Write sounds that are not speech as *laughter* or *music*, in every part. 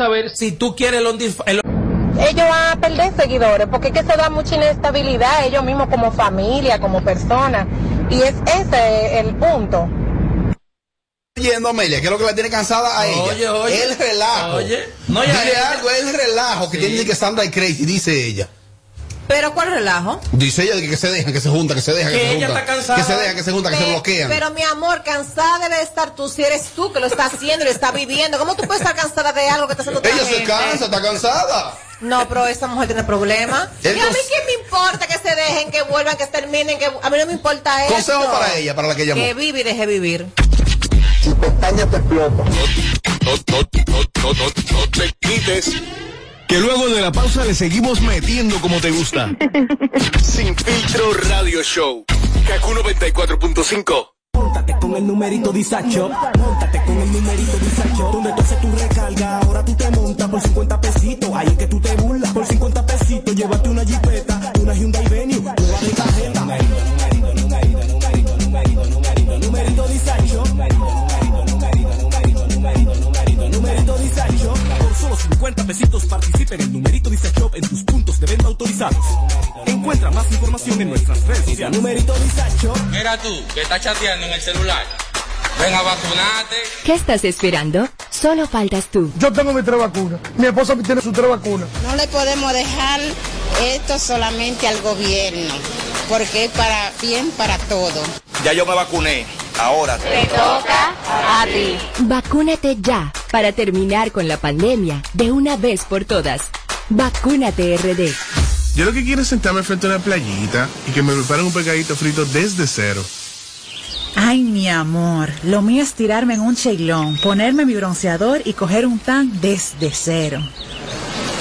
saber si tú quieres el, ellos van a perder seguidores porque es que se da mucha inestabilidad ellos mismos como familia, como personas. Y es ese el punto. Yendo Amelia, que es lo que la tiene cansada a ella. Oye, oye. El relajo. Oye, no, ya Dile algo, el relajo que Sí. tiene que Sandra y Crazy, dice ella. Pero ¿cuál relajo? Dice ella de que, se dejan, que se juntan, que se dejan, que, Que se ella está cansada. Que se dejan, que se juntan, que se bloquean. Pero mi amor, cansada debe estar tú si eres tú que lo estás haciendo y lo estás viviendo. ¿Cómo tú puedes estar cansada de algo que está haciendo otra ella se gente? cansa, está cansada. No, pero esa mujer tiene problemas. Y a mí qué me importa que se dejen, que vuelvan, que terminen, que a mí no me importa eso. Consejo para ella, para la que llamó. Que vive y deje vivir. No, no, no, no, no, no te quites. Que luego de la pausa le seguimos metiendo como te gusta. *laughs* Sin filtro radio show. Kaku 94.5. Móntate con el numerito Disacho. Móntate con el numerito Disacho. Donde tú haces tu recarga, ahora tú te montas por 50 pesitos. Ahí es que tú te burlas. Por 50 pesitos, llévate una jipeta, 50 pesitos participa en el numerito Disacho en tus puntos de venta autorizados. Encuentra más información en nuestras redes sociales. Numerito Disacho. Mira tú, que estás chateando en el celular. Ven a vacunarte. ¿Qué estás esperando? Solo faltas tú. Yo tengo mis tres vacunas. Mi esposa tiene sus tres vacunas. No le podemos dejar esto solamente al gobierno, porque es para bien para todo. Ya yo me vacuné. Ahora. Te toca a ti. Vacúnate ya para terminar con la pandemia de una vez por todas. Vacúnate RD. Yo lo que quiero es sentarme frente a una playita y que me preparen un pescadito frito desde cero. Ay, mi amor, lo mío es tirarme en un cheilón, ponerme mi bronceador y coger un tan desde cero.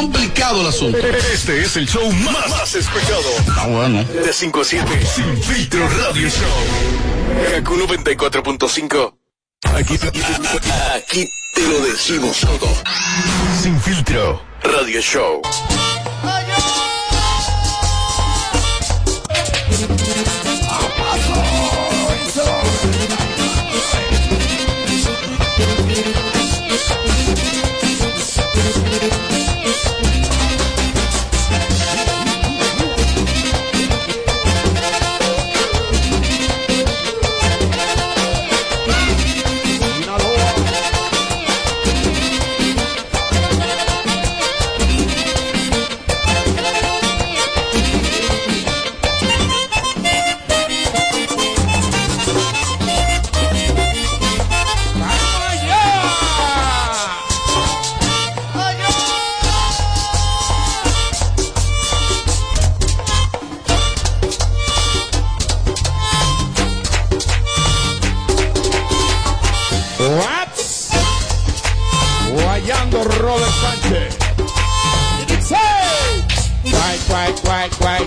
Complicado el asunto. Este es el show más, más escuchado. Ah, bueno. De 5 a 7. Sin filtro radio show. Kaku 94.5. Aquí, aquí te lo decimos todo. Sin filtro radio show.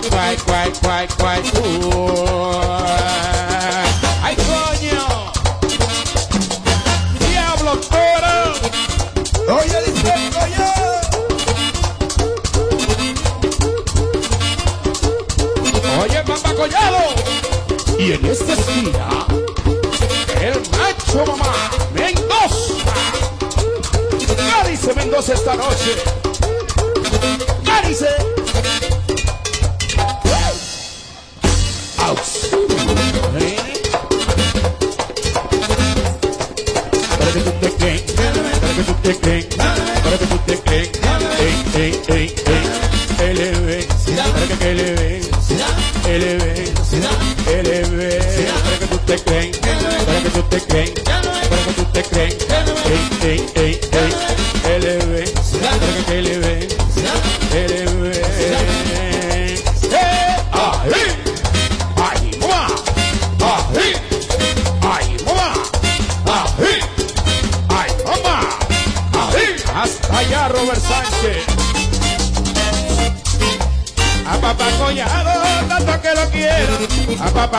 Guay, guay, guay, guay, guay, guay. ¡Ay, coño! ¡Diablo, toro! ¡Oye, dice, oye! Oye, mamá collado. Y en esta esquina, el macho mamá Mendoza. ¿Qué dice Mendoza esta noche? ¿Qué te crees, para que tú te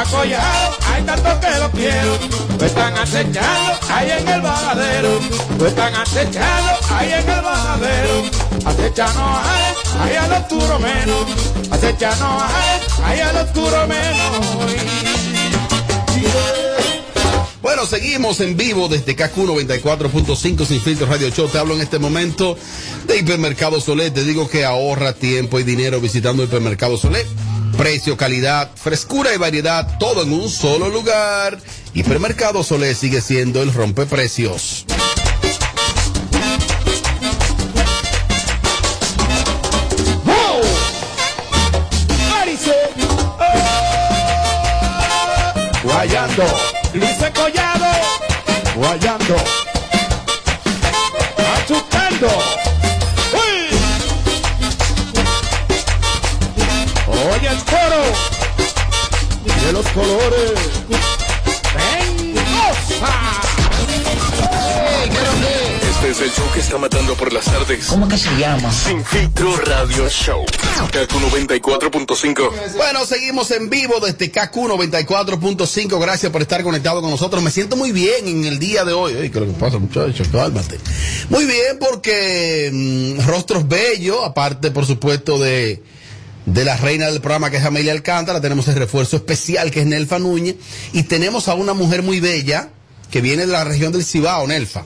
A papá collado, hay tanto que lo quiero. Lo están acechando ahí en el bajadero. Lo están acechando ahí en el bajadero. Acechando ahí, ahí al oscuro menos. Acechando ahí, ahí al oscuro menos. Bueno, seguimos en vivo desde KQ 94.5 Sin Filtro Radio Show. Te hablo en este momento de Hipermercado Solé. Te digo que ahorra tiempo y dinero visitando Hipermercado Solé. Precio, calidad, frescura y variedad, todo en un solo lugar. Hipermercado Solé sigue siendo el rompeprecios. Guayando. Luis Collado. Guayando. Colores. Este es el show que está matando por las tardes. ¿Cómo que se llama? Sin Filtro Radio Show. KQ 94.5. Bueno, seguimos en vivo desde KQ 94.5. Gracias por estar conectado con nosotros. Me siento muy bien en el día de hoy. Ay, ¿Qué es lo que pasa, muchachos? Cálmate. Muy bien, porque mm, rostros bellos, aparte, por supuesto, de, de la reina del programa que es Amelia Alcántara, tenemos el refuerzo especial que es Nelfa Núñez. Y tenemos a una mujer muy bella que viene de la región del Cibao, Nelfa.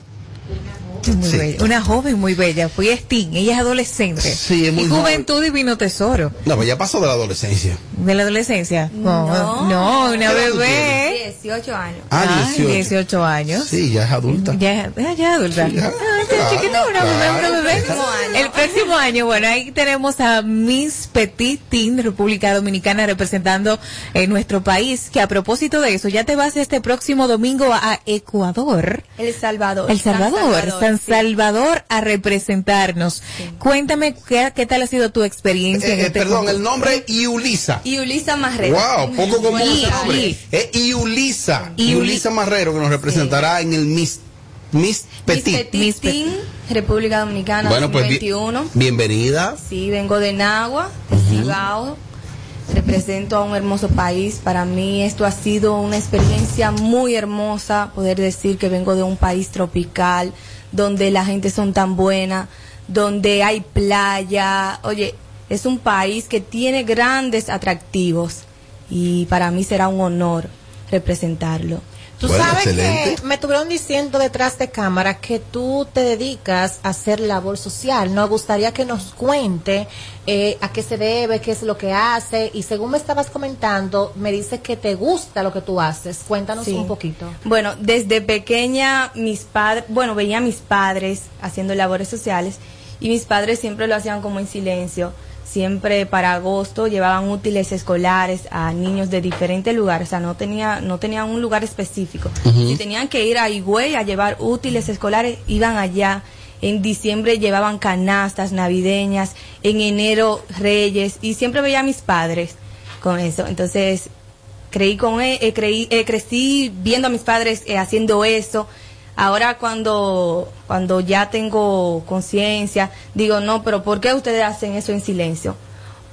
Muy bella. Una joven muy bella. Fui Sting. Ella es adolescente. Sí, es muy y Juventud Divino Tesoro. No, pues ya pasó de la adolescencia. ¿De la adolescencia? No, no, una ¿Qué edad tú bebé. 18 años. Ah, Ay, 18. 18 años. Sí, ya es adulta. Ya, ya, ya adulta. ya. Ah, Claro, chiquita, una bebé, una claro. bebé. El próximo año. El próximo año, bueno, ahí tenemos a Miss Petit Teen, República Dominicana, representando eh, nuestro país. Que a propósito de eso, ya te vas este próximo domingo a Ecuador. El Salvador. El Salvador, San Salvador a representarnos. Cuéntame qué, qué tal ha sido tu experiencia en Eh, eh, este perdón, el nombre es Iulisa. Y Ulisa Marrero. Wow, poco común Sí, ese nombre. sí. Es Iulisa. Iuli- Iulisa Marrero que nos representará en el Miss, Miss Petit. Miss Petit Miss Petit. Teen, República Dominicana Bueno, pues bi- 2021. bienvenida. Sí, vengo de Nagua, de Cibao. Represento a un hermoso país. Para mí esto ha sido una experiencia muy hermosa, poder decir que vengo de un país tropical, donde la gente son tan buena, donde hay playa. Oye, es un país que tiene grandes atractivos y para mí será un honor representarlo. Tú Bueno, sabes excelente. que me estuvieron diciendo detrás de cámara que tú te dedicas a hacer labor social. Nos gustaría que nos cuente eh, a qué se debe, qué es lo que hace. Y según me estabas comentando, me dice que te gusta lo que tú haces. Cuéntanos Sí. un poquito. Bueno, desde pequeña mis padres, bueno, veía a mis padres haciendo labores sociales y mis padres siempre lo hacían como en silencio. Siempre para agosto llevaban útiles escolares a niños de diferentes lugares, o sea, no tenía no tenían un lugar específico. Si tenían que ir a Higüey a llevar útiles escolares, iban allá. En diciembre llevaban canastas navideñas, en enero reyes y siempre veía a mis padres con eso. Entonces, creí con él, eh, creí, eh, crecí viendo a mis padres eh, haciendo eso. Ahora cuando, cuando ya tengo conciencia, digo, no, pero ¿por qué ustedes hacen eso en silencio?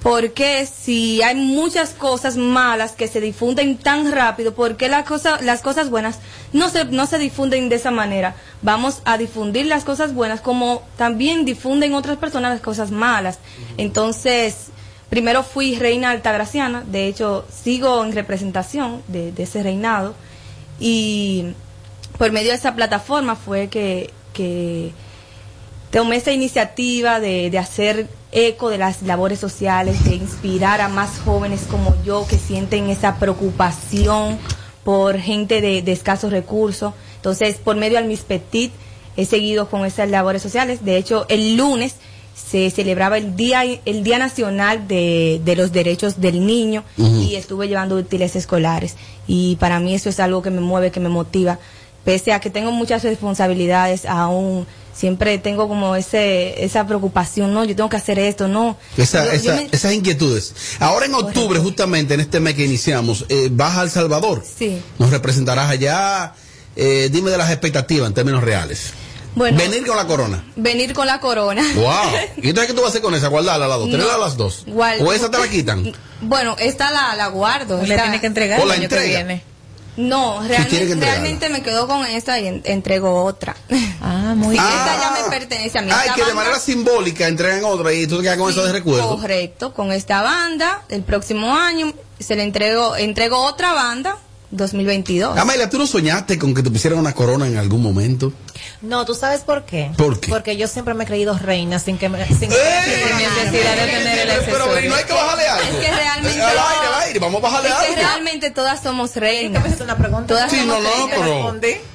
Porque si hay muchas cosas malas que se difunden tan rápido, ¿por qué las cosas, las cosas buenas no se, no se difunden de esa manera? Vamos a difundir las cosas buenas como también difunden otras personas las cosas malas. Entonces, primero fui reina altagraciana, de hecho sigo en representación de, de ese reinado y por medio de esa plataforma fue que, que tomé esa iniciativa de, de hacer eco de las labores sociales, de inspirar a más jóvenes como yo que sienten esa preocupación por gente de, de escasos recursos. Entonces, por medio del Miss Petit, he seguido con esas labores sociales. De hecho, el lunes se celebraba el Día, el día Nacional de, de los Derechos del Niño y estuve llevando útiles escolares. Y para mí eso es algo que me mueve, que me motiva. Pese a que tengo muchas responsabilidades, aún siempre tengo como ese esa preocupación, no, yo tengo que hacer esto, no. Esa- Yo- yo esa- me- Esas inquietudes. Ahora en octubre, justamente en este mes que iniciamos, eh, vas a El Salvador. Sí. Nos representarás allá. Eh, dime de las expectativas en términos reales. Bueno, Venir con la corona. venir con la corona. Wow. ¿Y entonces qué tú vas a hacer con esa? ¿Guardarla a las dos? ¿Tenerla No. a las dos? Guarda- ¿O esa te la quitan? Bueno, esta la, la guardo. Le esta- tiene que entregar O el la año que viene. No, realmente, realmente me quedo con esta y en- entrego otra. Ah, muy *laughs* bien. Ah. Esta ya me pertenece a mí. Ay, Esta que de banda- manera simbólica entregan otra y tú te quedas con esa de recuerdo. Correcto, con esta banda, el próximo año se le entrego, entrego otra banda, 2022. Amelia, ¿tú no soñaste con que te pusieran una corona en algún momento? No, ¿tú sabes por qué? ¿Por qué? Porque yo siempre me he creído reina sin que me... Sin que Sin necesidad de tener el Pero accesorio. no hay que bajarle algo. Es que realmente. Eh, al aire, al aire, vamos a bajarle es que algo. realmente todas somos reinas. Todas Sí, somos no, no, pero.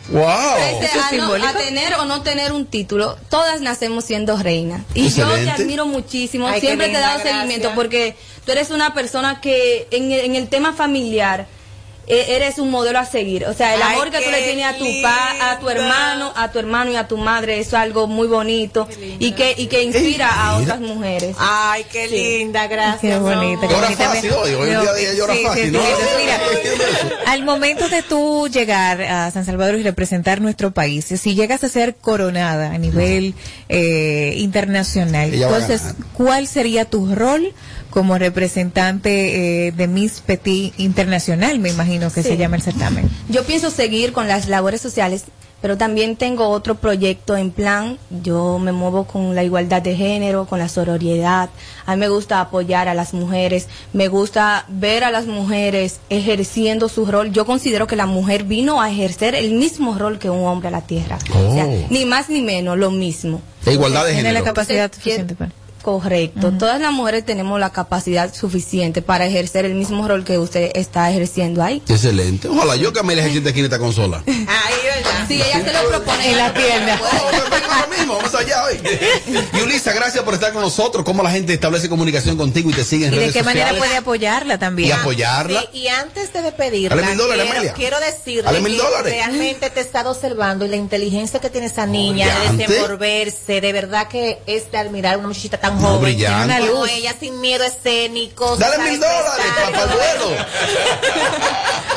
¡Wow! Frente a, no- a tener o no tener un título, todas nacemos siendo reinas. Y yo te Excelente. admiro muchísimo, Ay, qué siempre te he dado gracias. seguimiento porque tú eres una persona que en, el- en el tema familiar eh, eres un modelo a seguir. O sea, el Ay, amor que tú le tienes a tu pa, a tu hermano, a tu hermano y a tu madre, eso es algo muy bonito y que y que inspira a otras mujeres. Ay, qué linda, gracias. Qué bonita. qué Llora bonita. fácil hoy, hoy en día de llora Sí, fácil, sí, ¿no? sí, sí. Mira, al momento de tú llegar a San Salvador y representar nuestro país, si llegas a ser coronada a nivel eh, internacional, entonces. ¿cuál sería tu rol como representante eh, de Miss Petit Internacional? Me imagino que Sí. se llama el certamen. Yo pienso seguir con las labores sociales, pero también tengo otro proyecto en plan. Yo me muevo con la igualdad de género, con la sororidad. A mí me gusta apoyar a las mujeres, me gusta ver a las mujeres ejerciendo su rol. Yo considero que la mujer vino a ejercer el mismo rol que un hombre a la tierra. O sea, Oh. ni más ni menos, lo mismo. De igualdad de Tiene género. la capacidad Entonces, ¿qué- suficiente para. Correcto. Todas las mujeres tenemos la capacidad suficiente para ejercer el mismo rol que usted está ejerciendo ahí. Excelente. Ojalá yo se siente aquí en esta consola. Ay, ¿verdad? Sí, ella se lo propone En la tienda. Ahora mismo, vamos allá hoy. Y Ulisa, gracias por estar con nosotros. ¿Cómo la gente establece comunicación contigo y te sigue en ¿Y de redes qué manera sociales? puede apoyarla también? Y apoyarla. Sí, y antes de despedirla, mil dólares, quiero, quiero decirle que realmente te he estado observando y la inteligencia que tiene esa niña de desenvolverse, de verdad que es de admirar una muchachita tan No, joven. brillante. Una luz. ella sin miedo escénico. Dale mil dólares para el vuelo.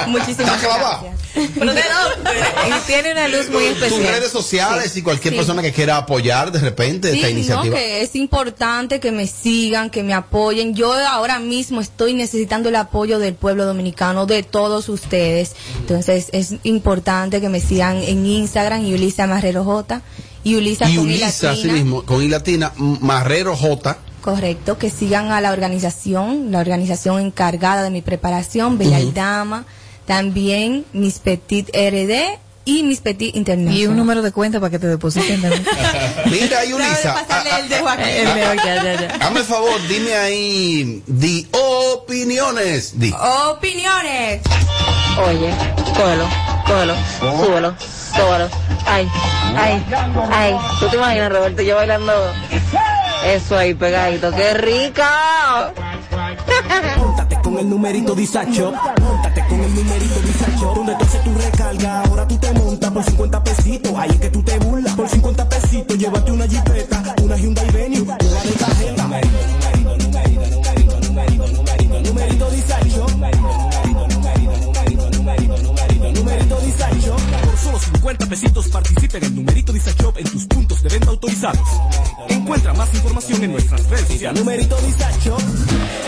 Muchísimas gracias. Pero de dónde? Y tiene una luz muy Tus especial. redes sociales y cualquier Sí. persona que quiera apoyar de repente esta Sí, iniciativa. no, que es importante que me sigan, que me apoyen. Yo ahora mismo estoy necesitando el apoyo del pueblo dominicano, de todos ustedes. Entonces es importante que me sigan en Instagram, Yulisa Marrero J. Y Yulisa y con Ulisa, así latina. mismo, con Marrero J. Correcto, que sigan a la organización, la organización encargada de mi preparación, Bella y Dama, también Miss Petit RD y Miss Petit International. Y un número de cuenta para que te depositen también. *laughs* Mira, y Ulisa, pasarle a- el dedo aquí. El de- ya, ya, ya. hazme el favor, dime ahí, di opiniones. Di. Opiniones. Oye, cógelo, cógelo, súbelo, súbelo. Ay, ay, ay. ¿Tú te imaginas, Roberto, yo bailando eso ahí pegadito? ¡Qué rica! Móntate con el numerito Disacho. Móntate con el numerito Donde tú haces recarga, ahora tú te montas por 50 pesitos. Ahí es que tú te burlas. Por 50 pesitos, llévate una jipeta, una Hyundai Venue, una de Disacho. Por solo 50 pesitos participa en el numerito Disacho en tus puntos de venta autorizados. Encuentra más información en nuestras redes sociales. Numerito Disacho.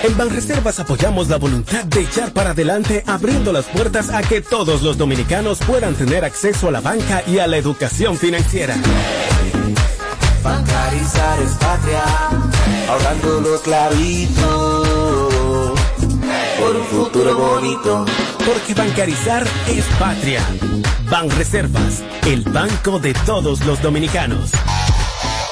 En Banreservas apoyamos la voluntad de echar para adelante abriendo las puertas a que todos los dominicanos puedan tener acceso a la banca y a la educación financiera. Bancarizar es patria, ahorrando los clavitos por un futuro bonito. Porque bancarizar es patria. Banreservas, el banco de todos los dominicanos.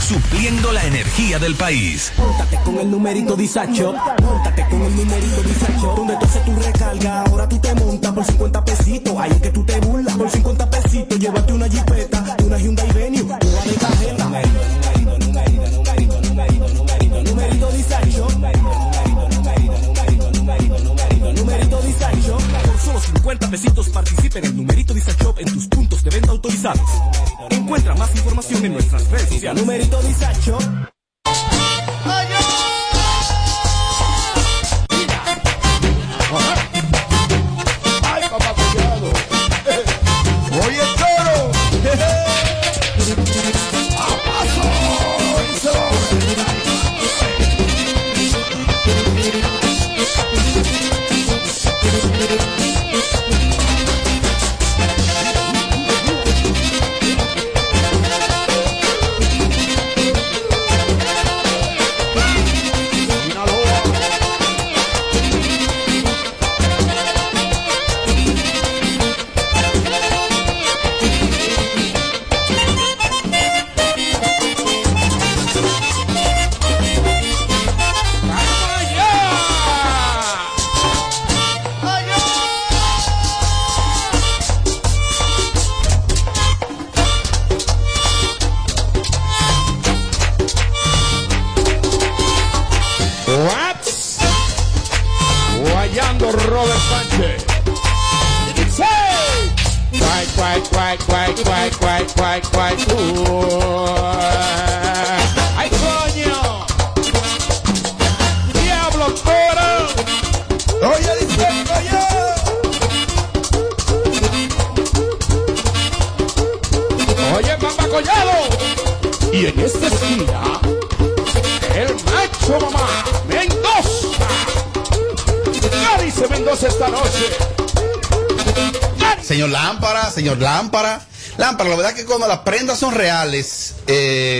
Supliendo la energía del país. Póntate con el numerito Disacho. Póntate con el numerito Disacho. Donde tú haces tu recarga, ahora tú te montas por 50 pesitos. Ahí es que tú te burlas por 50 pesitos. Llévate una jipeta, una Hyundai Venue, una de cajeta. Numerito, numerito, numerito, numerito, numerito, numerito Disacho. Numerito Disacho. Por solo 50 pesitos participa en el numerito Disacho en tus puntos de venta autorizados. Encuentra más información en nuestras redes sociales. Numerito Dice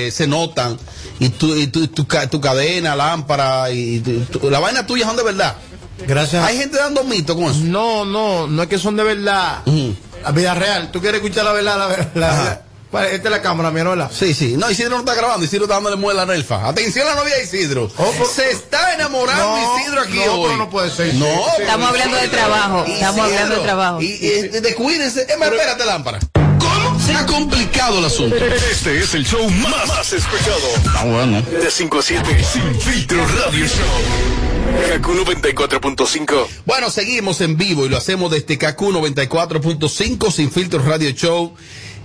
eh, se notan. Y tu, y tu, tu tu cadena, lámpara, y tu- tu- la vaina tuya son de verdad. Gracias. Hay gente dando mito con eso. No, no, no es que son de verdad. La vida real. ¿Tú quieres escuchar la verdad? La verdad. la es? Esta es la cámara, mi abuela. Sí, sí. No, Isidro no está grabando, Isidro está dándole muela a Nelfa. Atención a la novia de Isidro. Se está enamorando No, Isidro aquí no, hoy. pero no puede ser. No, Estamos hablando de trabajo. Estamos hablando de trabajo. Y, y, y descuídense. Es más, espérate, lámpara. Se ha complicado el asunto. Este es el show más, más escuchado. Ah, bueno. De 5 a 7, Sin Filtro Radio Show. Kaku 94.5. Bueno, seguimos en vivo y lo hacemos desde KQ 94.5 Sin Filtros Radio Show.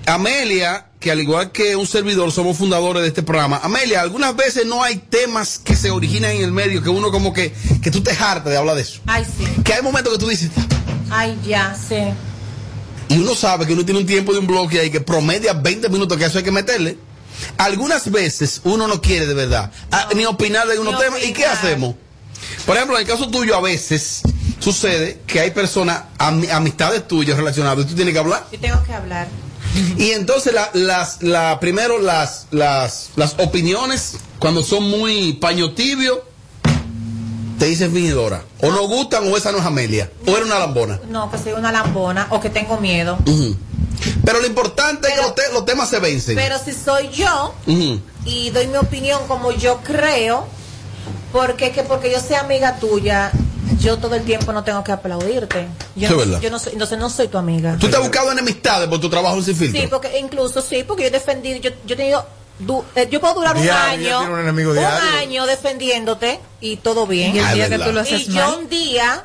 Amelia, que al igual que un servidor somos fundadores de este programa. Amelia, algunas veces no hay temas que se originan en el medio que uno como que, que tú te hartas de hablar de eso. Ay, sí. Que hay momentos que tú dices, Ay, ya, sí. Y uno sabe que uno tiene un tiempo de un bloque ahí que promedia 20 minutos que eso hay que meterle. Algunas veces uno no quiere de verdad ah, ni opinar de unos temas. ¿Y qué hacemos? Por ejemplo, en el caso tuyo, a veces sucede que hay personas, ami- amistades tuyas relacionadas, y tú tienes que hablar. Yo tengo que hablar. Y entonces, la, las, la, primero, las, las, las opiniones, cuando son muy paño tibio, te dicen fingidora. O no gustan, o esa no es Amelia. O era una lambona. No, que soy una lambona o que tengo miedo. Pero lo importante es que los, te- los temas se vencen. Pero si soy yo y doy mi opinión como yo creo, porque que porque yo sea amiga tuya, yo todo el tiempo no tengo que aplaudirte. Yo, Sí, no, verdad. yo no soy, entonces no soy tu amiga. Tú te has buscado enemistades por tu trabajo en sin filtro. Sí, porque incluso sí, porque yo he defendido, yo, yo he tenido, du- eh, yo puedo durar Diario, un año, un enemigo un diario. año defendiéndote y todo bien. Y el Ah, día que verdad. tú lo haces y yo un día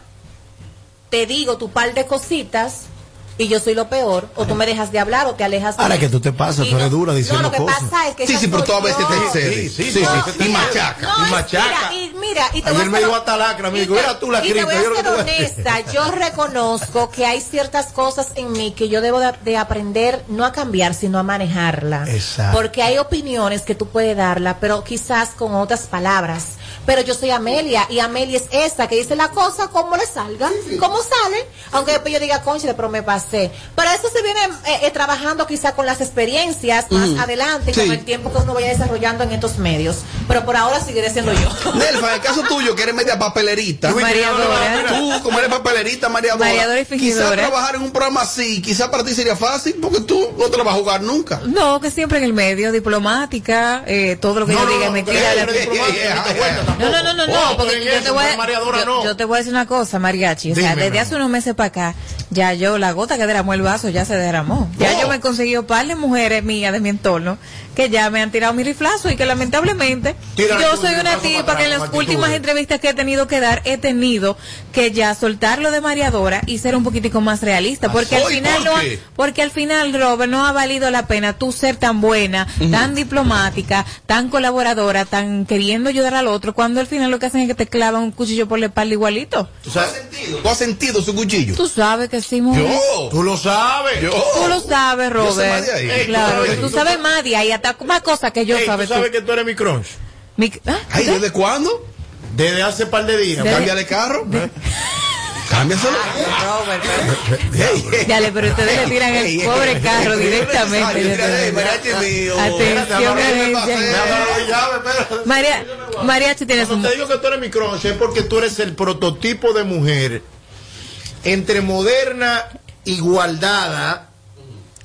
te digo tu par de cositas y yo soy lo peor, o tú me dejas de hablar o te alejas de Ahora mí. que tú te pasas, Y tú eres no- dura No, diciendo lo que cosas. pasa es que Sí, sí, pero tú a veces te excedes. Sí, sí, Sí, sí, sí, y mira, machaca. no, y machaca. Mira, y mira, y te Ayer voy a me dijo hasta lacra, me dijo, mira tú la y te voy a ser honesta, yo reconozco que hay ciertas cosas en mí que yo debo de, de aprender no a cambiar, sino a manejarla. Exacto. Porque hay opiniones que tú puedes darla, pero quizás con otras palabras. Pero yo soy Amelia y Amelia es esa que dice la cosa como le salga, como sale, aunque después yo diga, concha, pero me pasé. Pero eso se viene eh, eh, trabajando quizá con las experiencias más adelante, Sí. con el tiempo que uno vaya desarrollando en estos medios. Pero por ahora seguiré siendo yo. Nelfa, en el caso tuyo, que eres media papelerita. María Dora. Tú, como eres papelerita, María Dora. María Dora y Quizás fingidora. trabajar en un programa así, quizás para ti sería fácil, porque tú no te la vas a jugar nunca. No, que siempre en el medio, diplomática, eh, todo lo que yo diga es mentira. No, no, no, no, no, porque yo te, voy yo, no. yo te voy a decir una cosa, Mariachi. O sea, desde hace unos meses para acá, Ya yo, la gota que derramó el vaso ya se derramó. Ya Oh. yo me he conseguido par de mujeres mías de mi entorno que ya me han tirado mi riflazo y que lamentablemente yo soy una tipa atrás, que en las actitud, últimas entrevistas que he tenido que dar he tenido que ya soltarlo de mareadora y ser un poquitico más realista porque al final ¿por no ha- porque al final Robert no ha valido la pena tú ser tan buena, tan diplomática, tan colaboradora, tan queriendo ayudar al otro cuando al final lo que hacen es que te clavan un cuchillo por la espalda igualito. ¿Tú, sabes, ¿Tú has sentido su cuchillo? Tú sabes que mujer. Yo. Tú lo sabes. Yo. Tú lo sabes, Yo sé Robert. de ahí. Ey, claro, tú sabes- tú sabes más de ahí, hasta más cosas que yo Ey, sabes. tú sabes que tú eres mi crunch. Mi- ¿Ah? Ay, ¿desde cuándo? Desde hace par de días. Desde- Cámbiale carro. Cámbiaselo. *laughs* Ey, ey. Dale, pero ustedes le tiran el pobre carro directamente. mariachi. Atención. María, Mariachi tiene su... Cuando te digo que tú eres mi crunch es porque tú eres el prototipo de mujer entre moderna, igualdada,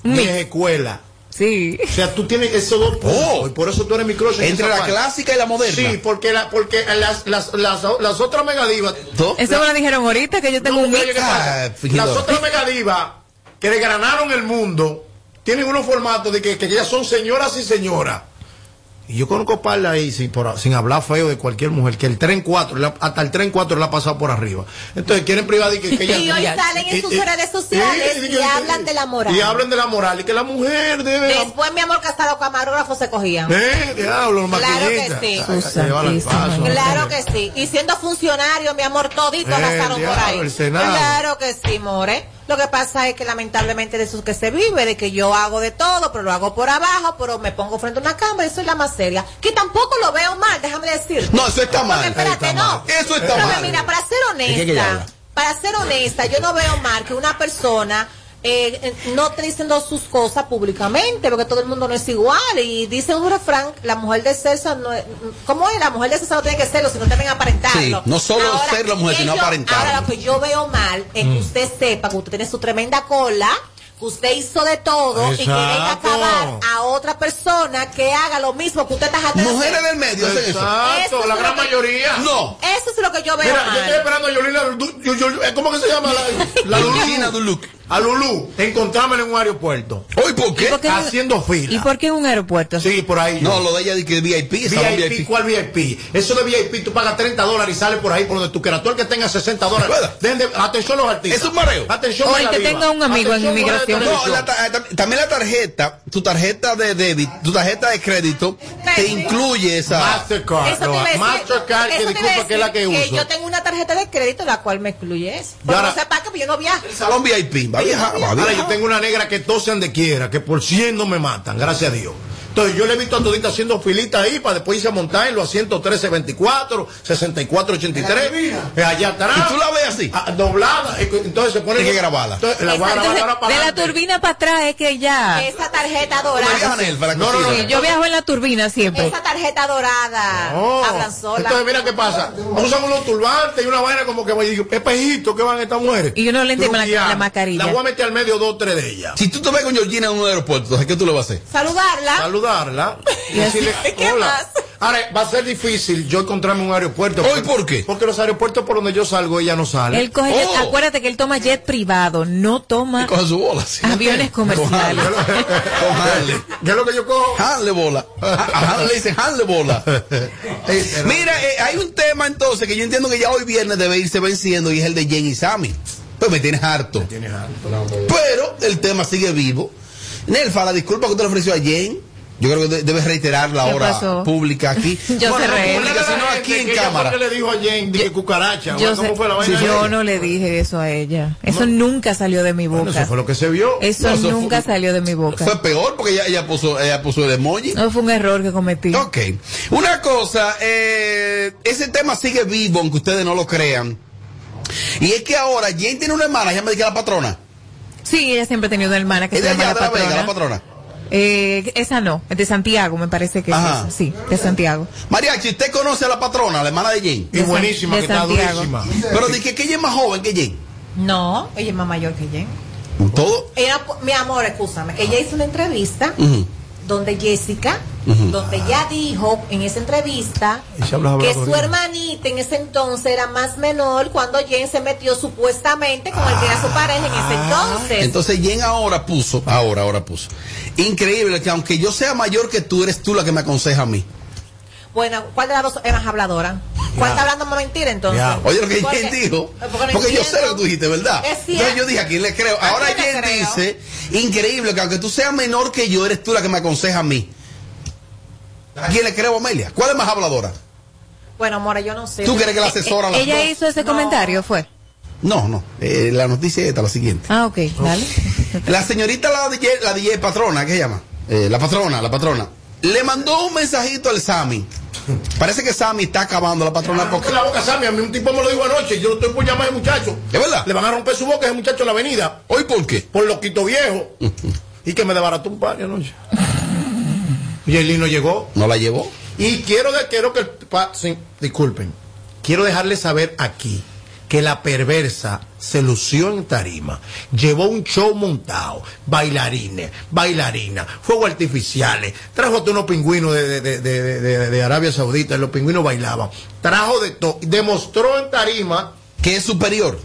vieja escuela. Sí. O sea, tú tienes esos dos puntos Oh. y por eso tú eres mi en Entre la parte. clásica y la moderna. Sí, porque, la, porque las, las, las, las otras megadivas. Eso me lo dijeron ahorita que yo tengo No, un porque, mix. Ah. Las otras megadivas que desgranaron el mundo tienen unos formatos de que, que ellas son señoras y señoras. Y yo conozco parla ahí sin, por- sin hablar feo de cualquier mujer, que el tren 4, la- hasta el tren 4 la ha pasado por arriba. Entonces quieren privar de que, que ellas- *laughs* Y hoy salen en sus y- y- redes sociales y- y hablan de la moral. Y hablan de la moral y que la mujer debe. Después, mi amor, casado camarógrafo se cogían. Eh, diablo, Claro que sí. Ay, paso. Claro que sí. Y siendo funcionario, mi amor, todito Eh, arrasaron por ahí. el Senado. Claro que sí, more. Lo que pasa es que lamentablemente de eso que se vive, de que yo hago de todo, pero lo hago por abajo, pero me pongo frente a una cámara y soy la más seria. Que tampoco lo veo mal, déjame decir. No, eso está mal. Porque espérate, Está no. mal. Eso está Pero mal. Mira, para ser ¿De qué que ella honesta, para ser honesta, yo no veo mal que una persona eh, eh, no esté diciendo sus cosas públicamente, porque todo el mundo no es igual. Y dice un refrán, la mujer de César no es, ¿cómo es? La mujer de César no tiene que serlo, sino también aparentarlo. Sí, no solo ser la mujer, sino aparentarlo. Ahora, lo que yo veo mal es Mm. que usted sepa que usted tiene su tremenda cola, que usted hizo de todo y que venga a acabar a otra persona que haga lo mismo que usted está de Mujeres del medio hacen eso. Exacto, Eso es la gran que- mayoría. No. Eso es lo que yo veo Mira, yo estoy mal. esperando a Yolina, Du- ¿cómo que se llama? La, la. Duluc. A Lulú, en un aeropuerto. Hoy, ¿por qué? por qué? Haciendo fila. ¿Y por qué en un aeropuerto? Sí, por ahí. No, lo de ella de que VIP, esa VIP, VIP. ¿cuál VIP? Eso de VIP, tú pagas 30 dólares y sales por ahí por donde tú quieras. Tú el que tenga 60 dólares. De- atención los artistas. Es un mareo. Atención O el que tenga un amigo en Atención, inmigración. mujeres de No, televisión. la ta- eh, tam- también la tarjeta, tu tarjeta de débito, tu tarjeta de crédito, te incluye esa. Mastercard. Eso te no, Mastercard, que eso disculpa que es la que uso. yo tengo una tarjeta de crédito la cual me excluye eso. Pero ahora- no sepa que yo no viajo. El salón VIP, va a viajar, va a Ahora yo tengo una negra que tose donde quiera, que por 100 no me matan, gracias a Dios. Entonces yo le he visto a todita haciendo filita ahí para después irse a montar en los asientos 1324, 6483, eh, allá atrás. ¿Y tú la ves así? Ah, doblada. eh, Entonces se pone. Hay que grabarla. Entonces, la voy a grabar Entonces, ahora para de la turbina para atrás es que ya... Esa tarjeta dorada. Anel para la No, no, no. Sí, yo viajo en la turbina siempre. Esa tarjeta dorada. Hablan sola. Entonces mira qué pasa. Usan unos turbantes y una vaina como que digo, espejito que van estas mujeres. Y uno le entiende la- la mascarilla. La voy a meter al medio dos o tres de ellas. Si tú te ves con Georgina en un aeropuerto, entonces, ¿qué tú le vas a hacer? Saludarla. Saludarla y decirle ¿Qué hola. más? Ahora va a ser difícil yo encontrarme en un aeropuerto. ¿Hoy por qué? Porque los aeropuertos por donde yo salgo ella no sale. Él coge jet- Oh. acuérdate que él toma jet privado, no toma Coge su bola. sí. aviones *laughs* comerciales. ¿Qué es lo que yo cojo? Hanley bola. A le dicen Hanley bola. Pero- *laughs* Mira, eh, hay un tema entonces que yo entiendo que ya hoy viernes debe irse venciendo y es el de Jen y Sammy. Pues me tienes harto. Tienes. Pero el tema sigue vivo. Nelfa, la disculpa que usted le ofreció a Jen, yo creo que de- debes reiterarla ¿Qué ahora pasó? pública aquí. *laughs* Yo Bueno, cerré. no pública, sino aquí en cámara. ¿Qué le dijo a Jen de que cucaracha? Yo, ¿Cómo sé- fue la vaina? yo no le dije eso a ella. Eso nunca salió de mi Bueno, boca. eso fue lo que se vio. Eso No, eso nunca fue- salió de mi boca. Fue peor porque ella, ella, puso, ella puso el emoji. No fue un error que cometí. Ok. Una cosa, eh, ese tema sigue vivo, aunque ustedes no lo crean. Y es que ahora Jen tiene una hermana, ella me dice la patrona. Sí, ella siempre ha tenido una hermana que Es se llama la la patrona. Vega, la patrona. Eh, esa no, es de Santiago, me parece que es esa. Sí, de Santiago. Mariachi, ¿usted conoce a la patrona, la hermana de Jen? Y buenísima, de que está durísima. Pero dije que ella es más joven que Jen. No, ella es más mayor que Jen. Todo. Mi amor, escúchame. Ella hizo una entrevista. Donde Jessica, donde ella dijo en esa entrevista que su hermanita en ese entonces era más menor cuando Jen se metió supuestamente con el que era su pareja en ese entonces. Entonces Jen ahora puso, ahora, ahora puso. Increíble que aunque yo sea mayor que tú, eres tú la que me aconseja a mí. Bueno, ¿cuál de las dos es más habladora? ¿Cuál está hablando más mentira entonces? Ya. Oye lo que Porque- Jen dijo. porque yo sé lo que tú dijiste, ¿verdad? Es. Entonces yo dije, ¿a quién le creo? ¿A Ahora Jen creo? dice, increíble que aunque tú seas menor que yo, eres tú la que me aconseja a mí. ¿A quién le creo, Amelia? ¿Cuál es más habladora? Bueno, amor, yo no sé. ¿Tú crees que la asesora a las Ella dos? hizo ese comentario, ¿fue? No, no. Eh, la noticia es esta, la siguiente. Ah, ok, dale. *laughs* La señorita, la DJ, la DJ patrona, ¿qué se llama? Eh, la patrona, la patrona. Le mandó un mensajito al Sammy. Parece que Sammy está acabando la patrona porque... Porque la boca, Sammy, a mí un tipo me lo dijo anoche, yo lo estoy por llamar a ese muchacho. ¿Es verdad? Le van a romper su boca a ese muchacho en la avenida. ¿Hoy por qué? Por loquito viejo. *laughs* y que me desbarató un par anoche. *laughs* Y el no llegó. ¿No la llevó? Y quiero, quiero que el pa- sí, disculpen, quiero dejarles saber aquí que la perversa se lució en tarima, llevó un show montado, bailarines, bailarinas, fuegos artificiales, trajo unos pingüinos de, de- de- de- Arabia Saudita, los pingüinos bailaban, trajo de todo, demostró en tarima que es superior,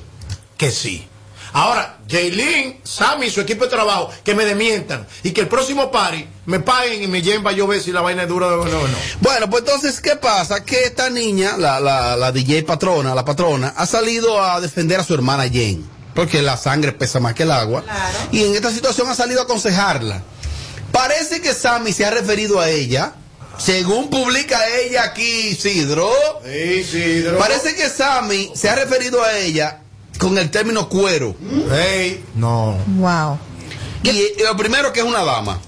que sí. Ahora, Jaylin, Sammy y su equipo de trabajo, que me demientan y que el próximo party me paguen y me lleven para yo ver si la vaina es dura o no. no. Bueno, pues entonces, ¿qué pasa? Que esta niña, la, la, la DJ patrona, la patrona, ha salido a defender a su hermana Jane. Porque la sangre pesa más que el agua. Y en esta situación ha salido a aconsejarla. Parece que Sammy se ha referido a ella. Según publica ella aquí, Isidro. Isidro. Parece que Sammy se ha referido a ella con el término cuero. Hey, no. Wow. Y, y lo primero que es una dama.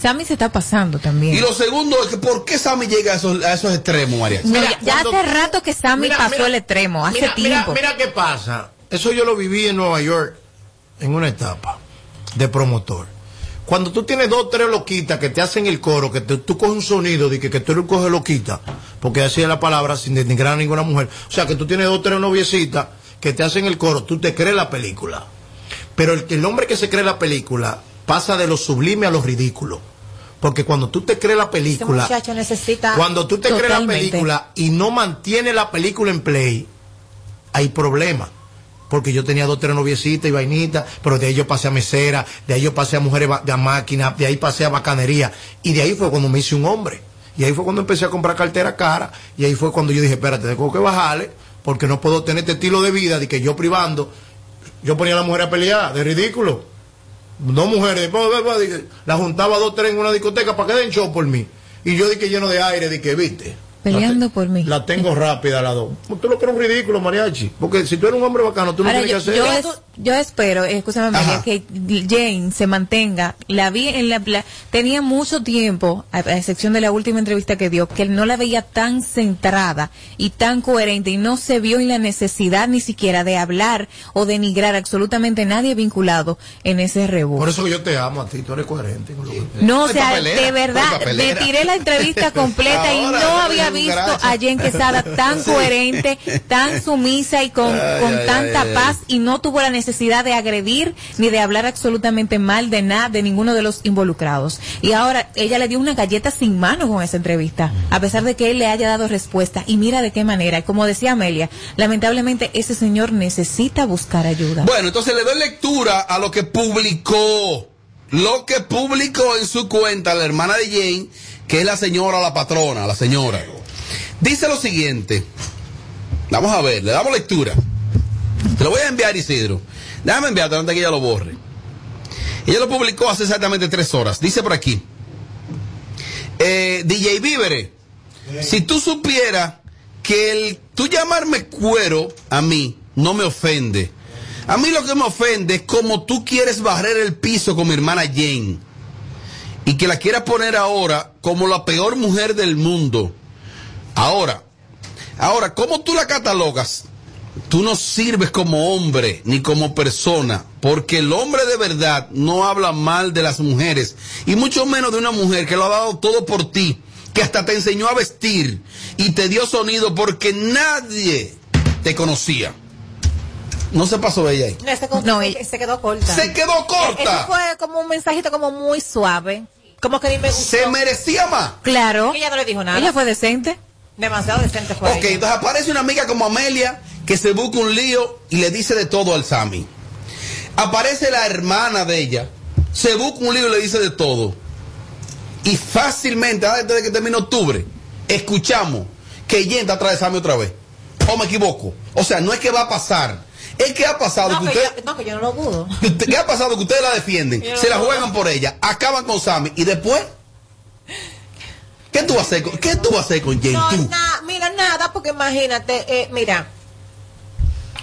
Sammy se está pasando también. Y lo segundo es que ¿por qué Sammy llega a esos, a esos extremos, María? No, ya- ya hace rato que Sammy Mira, pasó mira, el extremo, hace mira, mira, tiempo. Mira, qué pasa. Eso yo lo viví en Nueva York en una etapa de promotor. Cuando tú tienes dos o tres loquitas que te hacen el coro, que te- tú coges un sonido de que, que tú eres coge loquita, porque así es la palabra sin denigrar a ninguna mujer. O sea, que tú tienes dos o tres noviecitas que te hacen el coro, tú te crees la película. Pero el, el hombre que se cree la película pasa de lo sublime a lo ridículo. Porque cuando tú te crees la película, necesita. cuando tú te crees la película y no mantiene la película en play, hay problemas. Porque yo tenía dos, tres noviecitas y vainitas, pero de ahí yo pasé a mesera, de ahí yo pasé a mujeres de a máquina, de ahí pasé a bacanería. Y de ahí fue cuando me hice un hombre. Y ahí fue cuando empecé a comprar cartera cara. Y ahí fue cuando yo dije, espérate, tengo que bajarle, porque no puedo tener este estilo de vida de que yo privando, yo ponía a la mujer a pelear, de ridículo. Dos mujeres, la juntaba dos, tres en una discoteca para que den show por mí. Y yo dije lleno de aire, dije, viste. Peleando por mí. La tengo rápida las dos. Tú lo crees un ridículo, mariachi. Porque si tú eres un hombre bacano, tú no Ahora, tienes yo, que yo hacer. es- yo espero, escúchame, Ajá. que Jane se mantenga. La vi en la, la- tenía mucho tiempo, a, a excepción de la última entrevista que dio, que no la veía tan centrada y tan coherente y no se vio en la necesidad ni siquiera de hablar o denigrar absolutamente nadie vinculado en ese revuelo. Por eso yo te amo a ti, tú eres coherente. con lo que- No, o sea, de verdad, me tiré la entrevista *laughs* completa y no había visto a Jen Quesada tan *laughs* Sí. coherente, tan sumisa y con, Ay, con ay, tanta ay. paz y no tuvo la necesidad de agredir ni de hablar absolutamente mal de nada, de ninguno de los involucrados. Y ahora ella le dio una galleta sin mano con esa entrevista, a pesar de que él le haya dado respuesta. Y mira de qué manera, Y como decía Amelia, lamentablemente ese señor necesita buscar ayuda. Bueno, entonces le doy lectura a lo que publicó, lo que publicó en su cuenta la hermana de Jane, que es la señora, la patrona, la señora. Dice lo siguiente. Vamos a ver, le damos lectura. Te lo voy a enviar, Isidro. Déjame enviarte antes que ella lo borre. Ella lo publicó hace exactamente tres horas. Dice por aquí. Eh, DJ Vívere, si tú supieras que el tú llamarme cuero a mí no me ofende. A mí lo que me ofende es como tú quieres barrer el piso con mi hermana Jane y que la quieras poner ahora como la peor mujer del mundo. Ahora, ahora, ¿cómo tú la catalogas? Tú no sirves como hombre ni como persona, porque el hombre de verdad no habla mal de las mujeres, y mucho menos de una mujer que lo ha dado todo por ti, que hasta te enseñó a vestir y te dio sonido porque nadie te conocía. No se pasó ella ahí. No, se, se quedó corta. Se quedó corta. Eso fue como un mensajito como muy suave. Como que dime. Se merecía más. Claro. Ella no le dijo nada. Ella fue decente. Demasiado decente fue. Ok, ella. entonces aparece una amiga como Amelia que se busca un lío y le dice de todo al Sammy. Aparece la hermana de ella, se busca un lío y le dice de todo. Y fácilmente, antes de que termine octubre, escuchamos que Jen está atrás de Sammy otra vez. ¿O me equivoco? O sea, no es que va a pasar. Es que ha pasado No que que, usted... yo, no, que yo no lo dudo. que *laughs* usted- ¿Qué ha pasado? Que ustedes la defienden, se la juegan por ella, acaban con Sammy y después. ¿Qué tú vas a hacer con, ¿qué tú vas a hacer con? No, na- mira, nada, porque imagínate, eh, mira,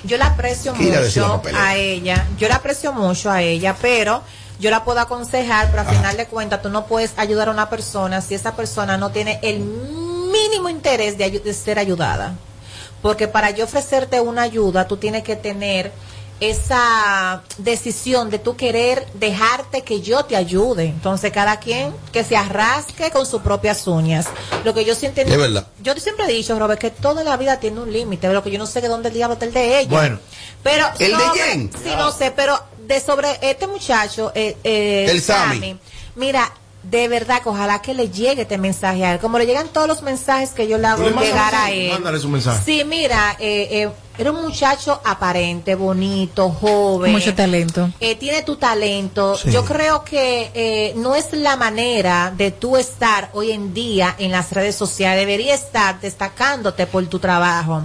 yo la aprecio ¿Qué irá a decir la mucho a ella, yo la aprecio mucho a ella, pero yo la puedo aconsejar, pero al final de cuentas tú no puedes ayudar a una persona si esa persona no tiene el mínimo interés de, de ser ayudada. Porque para yo ofrecerte una ayuda, tú tienes que tener esa decisión de tú querer dejarte que yo te ayude. Entonces, cada quien que se arrasque con sus propias uñas. Lo que yo siento Es verdad. yo siempre he dicho, Robert, que toda la vida tiene un límite, lo que yo no sé de dónde el diablo está el de ella. Bueno. Pero ¿El de sobre- Jen? Sí, no sé, pero de sobre este muchacho, eh, eh, El Sammy. mira, de verdad que ojalá que le llegue este mensaje a él, como le llegan todos los mensajes que yo le ¿Tú hago le llegar a él. Mándale su mensaje. Sí, mira, eh, eh, era un muchacho aparente, bonito, joven. Mucho talento. Eh, tiene tu talento. Sí. Yo creo que eh, no es la manera de tú estar hoy en día en las redes sociales. Debería estar destacándote por tu trabajo.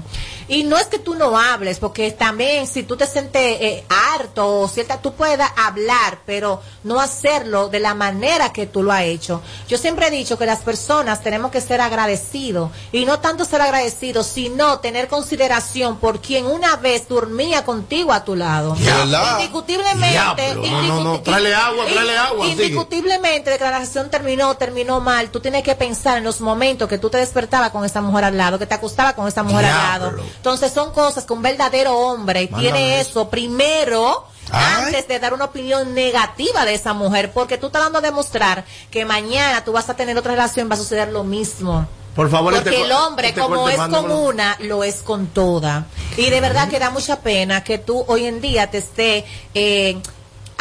Y no es que tú no hables, porque también si tú te sientes eh, harto o cierta, tú puedes hablar, pero no hacerlo de la manera que tú lo has hecho. Yo siempre he dicho que las personas tenemos que ser agradecidos y no tanto ser agradecidos, sino tener consideración por quien una vez dormía contigo a tu lado. Verdad. Indiscutiblemente. No, no, no. Tráele agua, tráele agua. Indiscutiblemente, declaración terminó, terminó mal. Tú tienes que pensar en los momentos que tú te despertabas con esa mujer al lado, que te acostabas con esa mujer al lado. Entonces son cosas que un verdadero hombre Mándame tiene eso primero Ay. antes de dar una opinión negativa de esa mujer, porque tú estás dando a demostrar que mañana tú vas a tener otra relación, va a suceder lo mismo. Por favor, Porque este el co- hombre, este como es con una, lo es con toda. Y de verdad que da mucha pena que tú hoy en día te esté eh,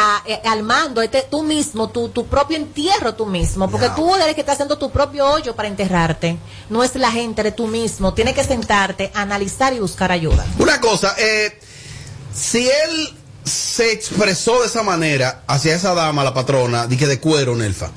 a- eh, al mando, este, tú mismo, tu, tu propio entierro tú mismo. Porque tú eres que estás haciendo tu propio hoyo para enterrarte. No es la gente, eres tú mismo. Tienes que sentarte, analizar y buscar ayuda. Una cosa, eh, si él se expresó de esa manera hacia esa dama, la patrona, dije de cuero, Nelfa.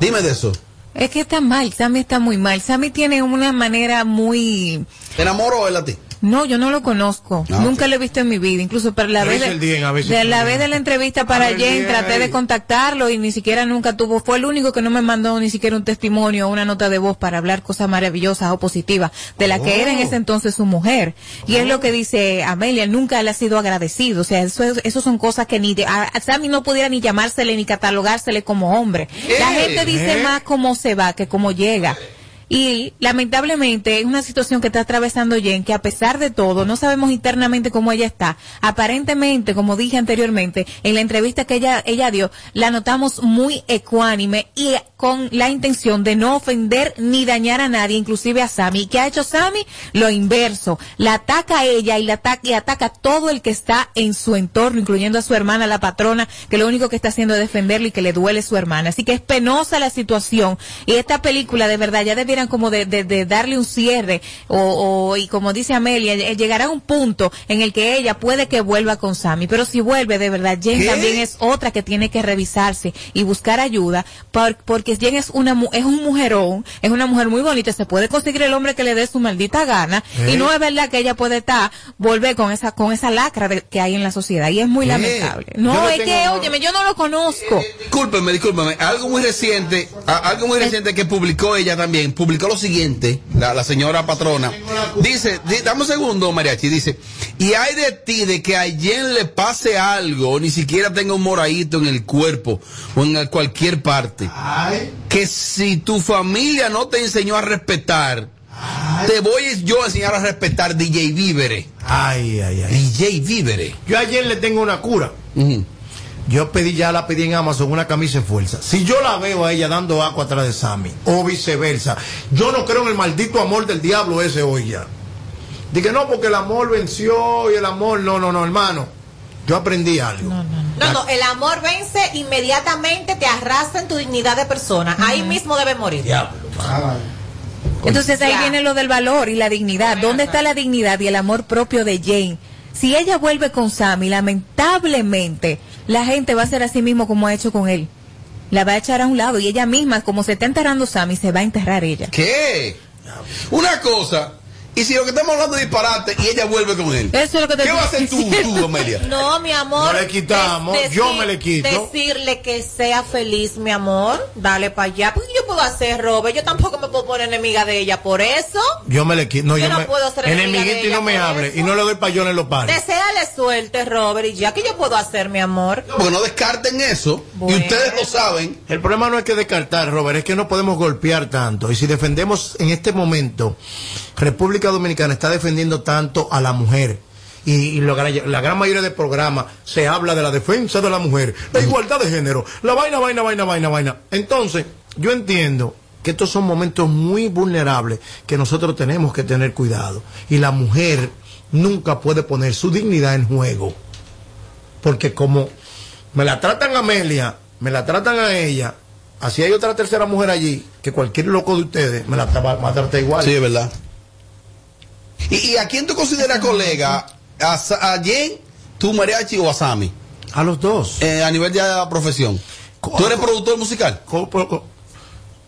Dime de eso. Es que está mal, Sammy está muy mal. Sammy tiene una manera muy... ¿Te enamoró él a ti? No, yo no lo conozco. Ah, Nunca ok. lo he visto en mi vida. Incluso para la vez de, día, de la vez de la entrevista para Jen traté ahí. de contactarlo y ni siquiera nunca tuvo. Fue el único que no me mandó ni siquiera un testimonio o una nota de voz para hablar cosas maravillosas o positivas de la que era en Oh. ese entonces su mujer. Y es lo que dice Amelia, nunca le ha sido agradecido. O sea, eso, es- eso son cosas que ni de- a, a Sammy no pudiera ni llamársele ni catalogársele como hombre. La gente dice ¿Eh? más cómo se va que cómo llega. Y lamentablemente es una situación que está atravesando Jen, que a pesar de todo, no sabemos internamente cómo ella está. Aparentemente, como dije anteriormente, en la entrevista que ella, ella dio, la notamos muy ecuánime y con la intención de no ofender ni dañar a nadie, inclusive a Sammy. ¿Y qué ha hecho Sammy? Lo inverso. La ataca a ella y la ataca y ataca a todo el que está en su entorno, incluyendo a su hermana, la patrona, que lo único que está haciendo es defenderle y que le duele su hermana. Así que es penosa la situación. Y esta película, de verdad, ya debieran como de, de- de darle un cierre. O, o- y como dice Amelia, eh, llegará un punto en el que ella puede que vuelva con Sammy. Pero si vuelve, de verdad, Jen ¿Qué? también es otra que tiene que revisarse y buscar ayuda. por- porque Jen es una, es un mujerón, es una mujer muy bonita. Se puede conseguir el hombre que le dé su maldita gana. ¿Eh? Y no es verdad que ella puede estar, volver con esa, con esa lacra de- que hay en la sociedad. Y es muy ¿Qué? lamentable. No, es que, óyeme, yo no lo conozco. Discúlpeme, discúlpeme. Algo muy reciente, algo muy reciente que publicó ella también, publicó lo siguiente, la, la señora patrona. Dice, di- dame un segundo, Mariachi, dice, y hay de ti de que a Jen le pase algo, o ni siquiera tenga un moradito en el cuerpo, o en cualquier parte. Que si tu familia no te enseñó a respetar, te voy yo a enseñar a respetar DJ Vívere. Ay, ay, ay. DJ Vívere. Yo ayer le tengo una cura. Yo pedí, ya la pedí en Amazon una camisa de fuerza. Si yo la veo a ella dando agua atrás de Sammy, o viceversa, yo no creo en el maldito amor del diablo ese hoy ya. Dije, no, porque el amor venció y el amor, no, no, no, hermano. Yo aprendí algo. No, no, el amor vence inmediatamente, te arrastra en tu dignidad de persona. Ahí mismo debe morir. Entonces ahí Ya. viene lo del valor y la dignidad. ¿Dónde está la dignidad y el amor propio de Jane? Si ella vuelve con Sammy, lamentablemente la gente va a hacer así mismo como ha hecho con él. La va a echar a un lado y ella misma, como se está enterrando Sammy, se va a enterrar ella. ¿Qué? Una cosa, y si lo que estamos hablando es disparate y ella vuelve con él. Eso es lo que te ¿Qué vas a hacer tú, tú, Amelia? No, mi amor. No le quitamos, de- yo me le quito. Decirle que sea feliz, mi amor. Dale para allá. Porque yo puedo hacer, Robert. Yo tampoco me puedo poner enemiga de ella por eso. Yo me le quito. No, Yo yo, no me, puedo ser enemiga de enemiguito y no me hable. Y no le doy payones en los pares. Deseale suerte, Robert. Y ya que yo puedo hacer, mi amor. Porque no descarten eso. Y ustedes lo saben. El problema no es que descartar, Robert, es que no podemos golpear tanto. Y si defendemos en este momento, República Dominicana está defendiendo tanto a la mujer. Y, la gran mayoría de programas se habla de la defensa de la mujer, la igualdad de género, la vaina, vaina, vaina, vaina, vaina. Entonces, yo entiendo que estos son momentos muy vulnerables que nosotros tenemos que tener cuidado. Y la mujer nunca puede poner su dignidad en juego. Porque como me la tratan a Amelia, me la tratan a ella, así hay otra tercera mujer allí, que cualquier loco de ustedes me la va va a tratar igual. Sí, es verdad. ¿Y, y a quién tú consideras colega? ¿A, a Jen, tu mariachi o a Sammy? A los dos. Eh, a nivel ya de la profesión. ¿Tú eres productor musical?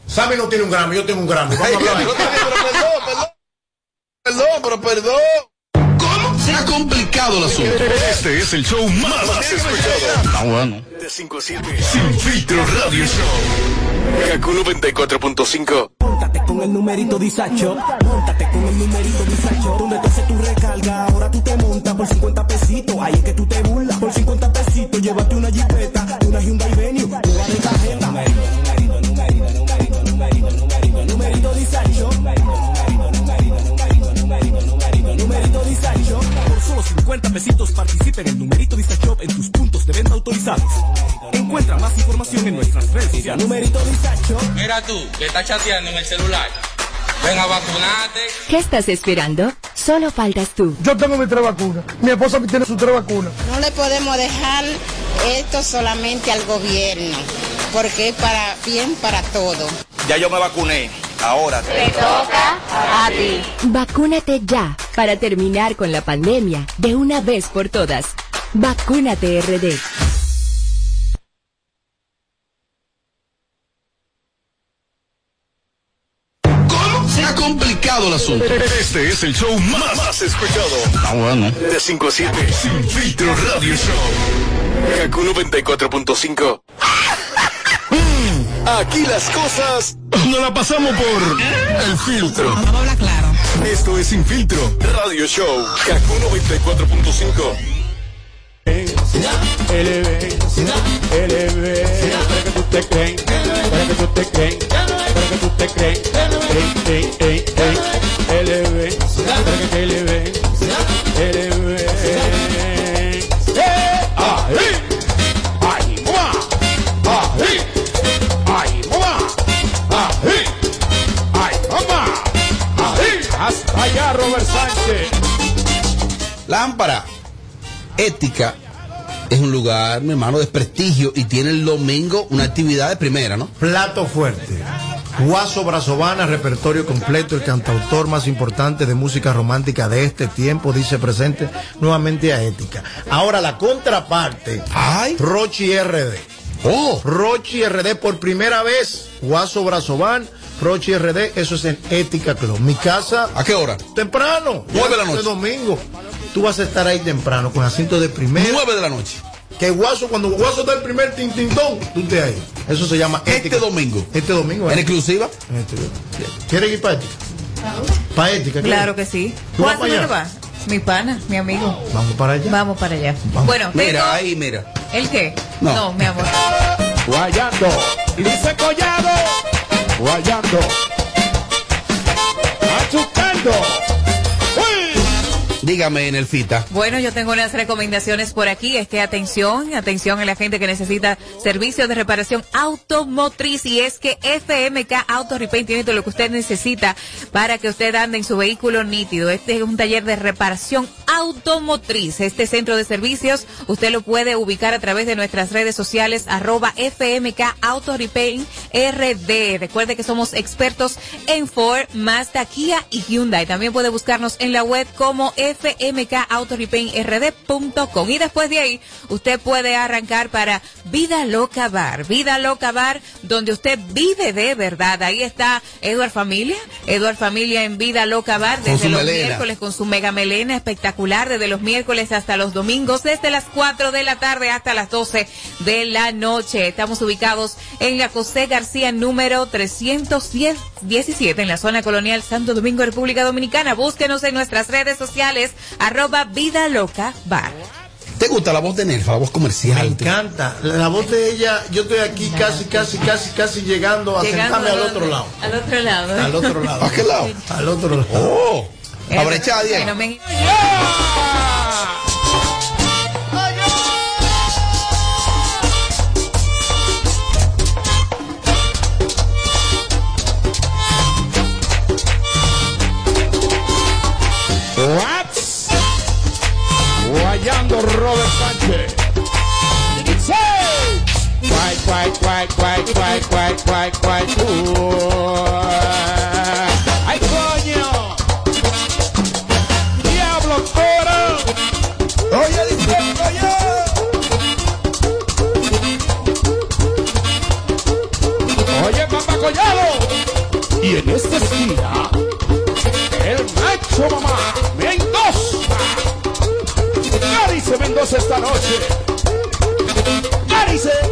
Sammy no tiene un Grammy, yo tengo un Grammy. Vamos a hablar ahí. perdón, perdón. Perdón, pero perdón. ¿Cómo se ha complicado el asunto? Este es el show más, más escuchado. Está bueno. De 5 a 7. Sin filtro radio show. Kaku 94.5. Móntate con el numerito Disacho. Móntate con el numerito Disacho. Donde tú haces tu recarga, ahora tú te montas por 50 pesitos. Ahí es que tú te burlas. Por 50 pesitos, llévate una jipeta, una Hyundai Venue, una de cajeta. 50 pesitos participa en el numerito Disacho en tus puntos de venta autorizados. Encuentra más información en nuestras redes. Numerito Disacho. Mira tú, que estás chateando en el celular. Ven a vacunarte. ¿Qué estás esperando? Solo faltas tú. Yo tengo mis tres vacunas. Mi esposa tiene sus tres vacunas. No le podemos dejar esto solamente al gobierno, porque es para bien para todo. Ya yo me vacuné. Ahora Te toca a ti. Vacúnate ya para terminar con la pandemia de una vez por todas. Vacúnate RD. Complicado el asunto? Este es el show más, más escuchado. Está bueno. De 5 a 7. Sin filtro radio show. Kaku 94.5. *laughs* Aquí las cosas no la pasamos por el filtro. Vamos a hablar claro. Esto es Sin filtro radio show. Kaku 94.5. Lámpara. Ética es un lugar, mi hermano, de prestigio y tiene el domingo una actividad de primera, ¿no? Plato fuerte. Guaso Brazovana, repertorio completo, el cantautor más importante de música romántica de este tiempo, dice presente nuevamente a Ética. Ahora la contraparte, Rochi RD. Oh. Rochi RD por primera vez, Guaso Brazovan, Rochi RD, eso es en Ética Club. Mi casa. ¿A qué hora? Temprano. Nueve de la noche. domingo. Tú vas a estar ahí temprano con asiento de primera. Nueve de la noche. Que Guaso, cuando Guaso da el primer tintintón, tú te ahí. Eso se llama Este domingo. Este domingo. ¿En ¿eh? exclusiva? En este- ¿Quieres ir para ética? Para ética. Claro que sí. ¿Tú. Mi pana, mi amigo. Vamos para allá. Vamos para allá. Vamos. Bueno, Mira, tengo- ahí, mira. ¿El qué? No. no mi amor. Guayando, dice Collado, guayando, achucando. Dígame, en el FITA. Bueno, yo tengo unas recomendaciones por aquí. Es que atención, atención a la gente que necesita servicios de reparación automotriz. Y es que FMK Auto Repaint tiene todo lo que usted necesita para que usted ande en su vehículo nítido. Este es un taller de reparación automotriz. Este centro de servicios usted lo puede ubicar a través de nuestras redes sociales arroba FMK Auto Repaint RD. Recuerde que somos expertos en Ford, Mazda, Kia y Hyundai. También puede buscarnos en la web como fmkautorepaintrd.com y después de ahí usted puede arrancar para Vida Loca Bar. Vida Loca Bar donde usted vive de verdad. Ahí está Eduard Familia. Eduard Familia en Vida Loca Bar desde los melena. miércoles con su mega melena espectacular desde los miércoles hasta los domingos desde las 4 de la tarde hasta las 12 de la noche. Estamos ubicados en la José García número 317 en la zona colonial Santo Domingo, República Dominicana. Búsquenos en nuestras redes sociales arroba Vida Loca Bar. ¿Te gusta la voz de Nelfa, la voz comercial? Me encanta. La voz de ella, yo estoy aquí casi, casi, casi, casi llegando a Llegando sentarme a al otro lado. Al otro lado. Al otro lado. ¿A qué lado? Al otro lado. Oh, abrechada, Diego. fallando Robert Sánchez. Guay, guay, guay, guay, guay, guay, guay, guay, ¡Ay, coño! ¡Diablo, coro! ¡Oye, diciendo yo! ¡Oye, papá collado! Y en esta esquina, el macho mamá. esta noche. Arice.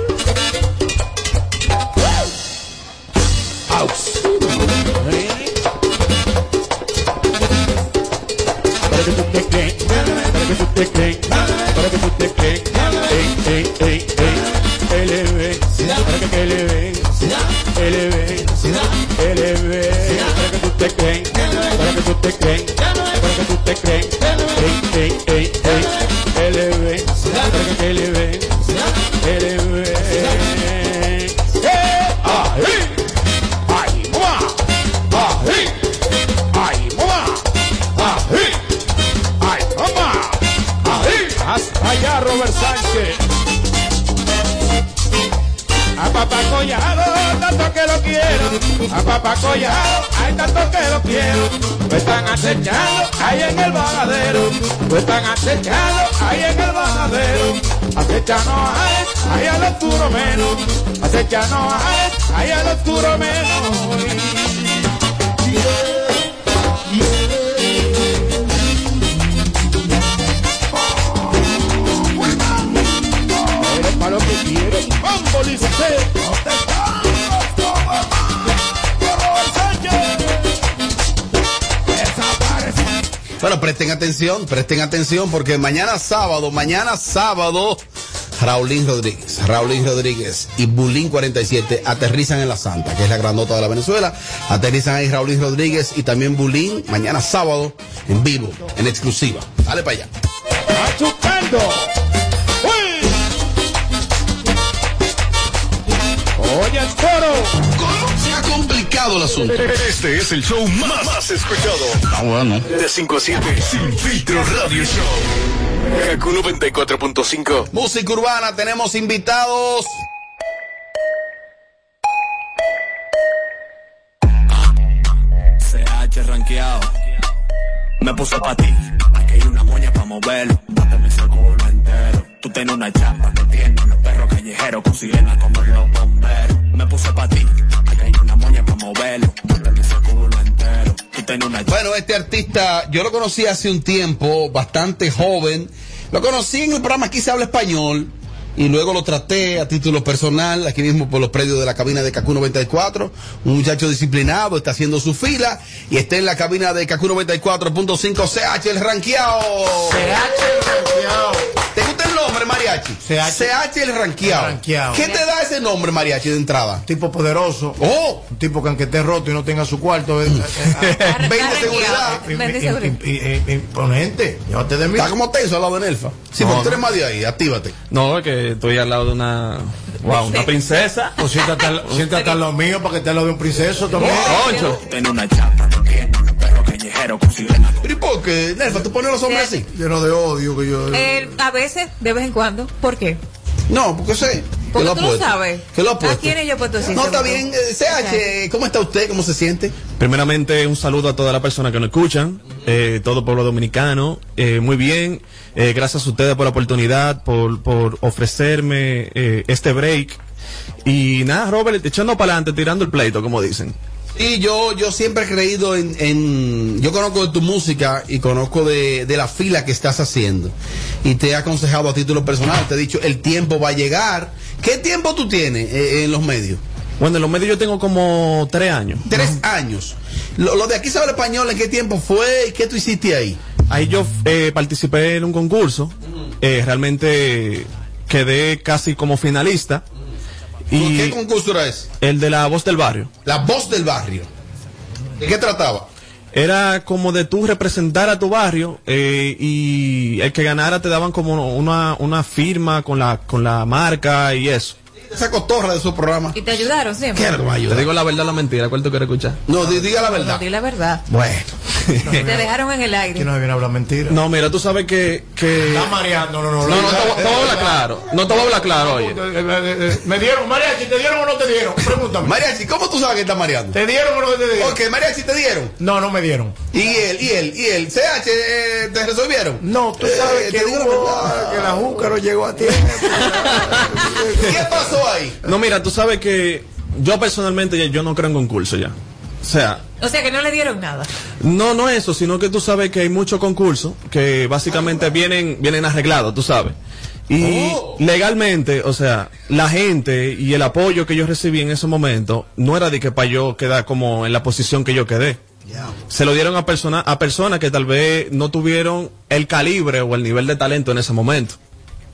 Presten atención porque mañana sábado, mañana sábado, Raulín Rodríguez, Raulín Rodríguez y Bulín 47 aterrizan en la Santa, que es la grandota de la Venezuela. Aterrizan ahí Raulín Rodríguez y también Bulín mañana sábado en vivo, en exclusiva. Dale para allá. Complicado el asunto. Este es el show más, más escuchado. Ah, bueno. De 5 a 7. Sin filtro radio show. Kaku 94.5. Música urbana, tenemos invitados. CH rankeado. Me puse pa' ti. Aquí hay una moña pa' moverlo. Dáteme ese culo entero. Tú tienes una chapa que tiene los perros callejeros con sirena como los bomberos. Me puse pa' ti. Moverlo. Bueno, este artista yo lo conocí hace un tiempo, bastante joven. Lo conocí en el programa Aquí se habla español y luego lo traté a título personal, aquí mismo por los predios de la cabina de Kaku 94. Un muchacho disciplinado, está haciendo su fila y está en la cabina de Kaku 94.5 CH, el ranqueado. ¿Te gusta el nombre? Mariachi. CH, el ranqueado. El ranqueado. ¿Qué te da ese nombre, Mariachi, de entrada? Tipo poderoso. Oh. Un tipo que aunque esté roto y no tenga su cuarto. eh, eh, eh, *laughs* Vende seguridad. im- im- im- im- im- Imponente. Llévate de mí. Está como tenso al lado de Nelfa. Sí, No, porque tú no. eres más de ahí, actívate. No, es que estoy al lado de una. Wow, una princesa. Pues siéntate, al- siéntate al lado mío para que esté al lado de un princeso también. Concho. Tiene una chapa, no tiene los perros callejeros con sirena. ¿Pero y por qué? Nelfa, tú pones a los hombres así. Lleno de odio que yo. Eh, a veces, de vez en cuando. ¿Por qué? No, porque sé. Porque tú lo puesto. sabes. Que lo ha ¿A quién yo he puesto así? No, está bien. Eh, CH, ¿cómo está usted? ¿Cómo se siente? Primeramente, un saludo a todas las personas que nos escuchan, eh, todo el pueblo dominicano. Eh, muy bien, eh, gracias a ustedes por la oportunidad, por, por ofrecerme eh, este break. Y nada, Robert, echando para adelante, tirando el pleito, como dicen. Y yo, yo siempre he creído en, en- yo conozco de tu música y conozco de, de la fila que estás haciendo. Y te he aconsejado a título personal, te he dicho, el tiempo va a llegar. ¿Qué tiempo tú tienes eh, en los medios? Bueno, en los medios yo tengo como tres años. Tres años. Lo, lo de aquí sabe el español, ¿en qué tiempo fue y qué tú hiciste ahí? Ahí yo eh, participé en un concurso, eh, realmente quedé casi como finalista. Y ¿Qué concurso era ese? el de la voz del barrio. La voz del barrio. ¿De qué trataba? Era como de tú representar a tu barrio eh, y el que ganara te daban como una, una firma con la, con la marca y eso. Esa cotorra de su programa. ¿Y te ayudaron siempre? ¿Qué? Te digo la verdad o la mentira, ¿cuál tú quieres escuchar? No, di- diga la No, verdad. di la verdad. Bueno. *laughs* Te dejaron en el aire. Que no me viene a hablar mentira. No, mira, tú sabes que... que... Está mareando, no, no, No, no, te, voy- te voy a hablar claro. No te voy a hablar claro, oye. Eh, ¿Me dieron, mariachi? ¿Te dieron o no te dieron? Pregúntame. Mariachi, ¿cómo tú sabes que está mareando? ¿Te dieron o no te dieron? Ok, Mariachi, ¿te dieron? No, no me dieron. ¿Y él, y él, y él? ¿CH eh, te resolvieron? No, tú Eh, sabes te que, la hubo- verdad. que la juca no llegó a tiempo. *laughs* ¿Qué pasó ahí? No, mira, tú sabes que yo personalmente ya- yo no creo en concurso ya. O sea, O sea que no le dieron nada. no, no eso, sino que tú sabes que hay muchos concursos que básicamente vienen, vienen arreglados, tú sabes. Y Oh. legalmente, o sea, la gente y el apoyo que yo recibí en ese momento no era de que para yo quedar como en la posición que yo quedé. Se lo dieron a personas a personas que tal vez no tuvieron el calibre o el nivel de talento en ese momento.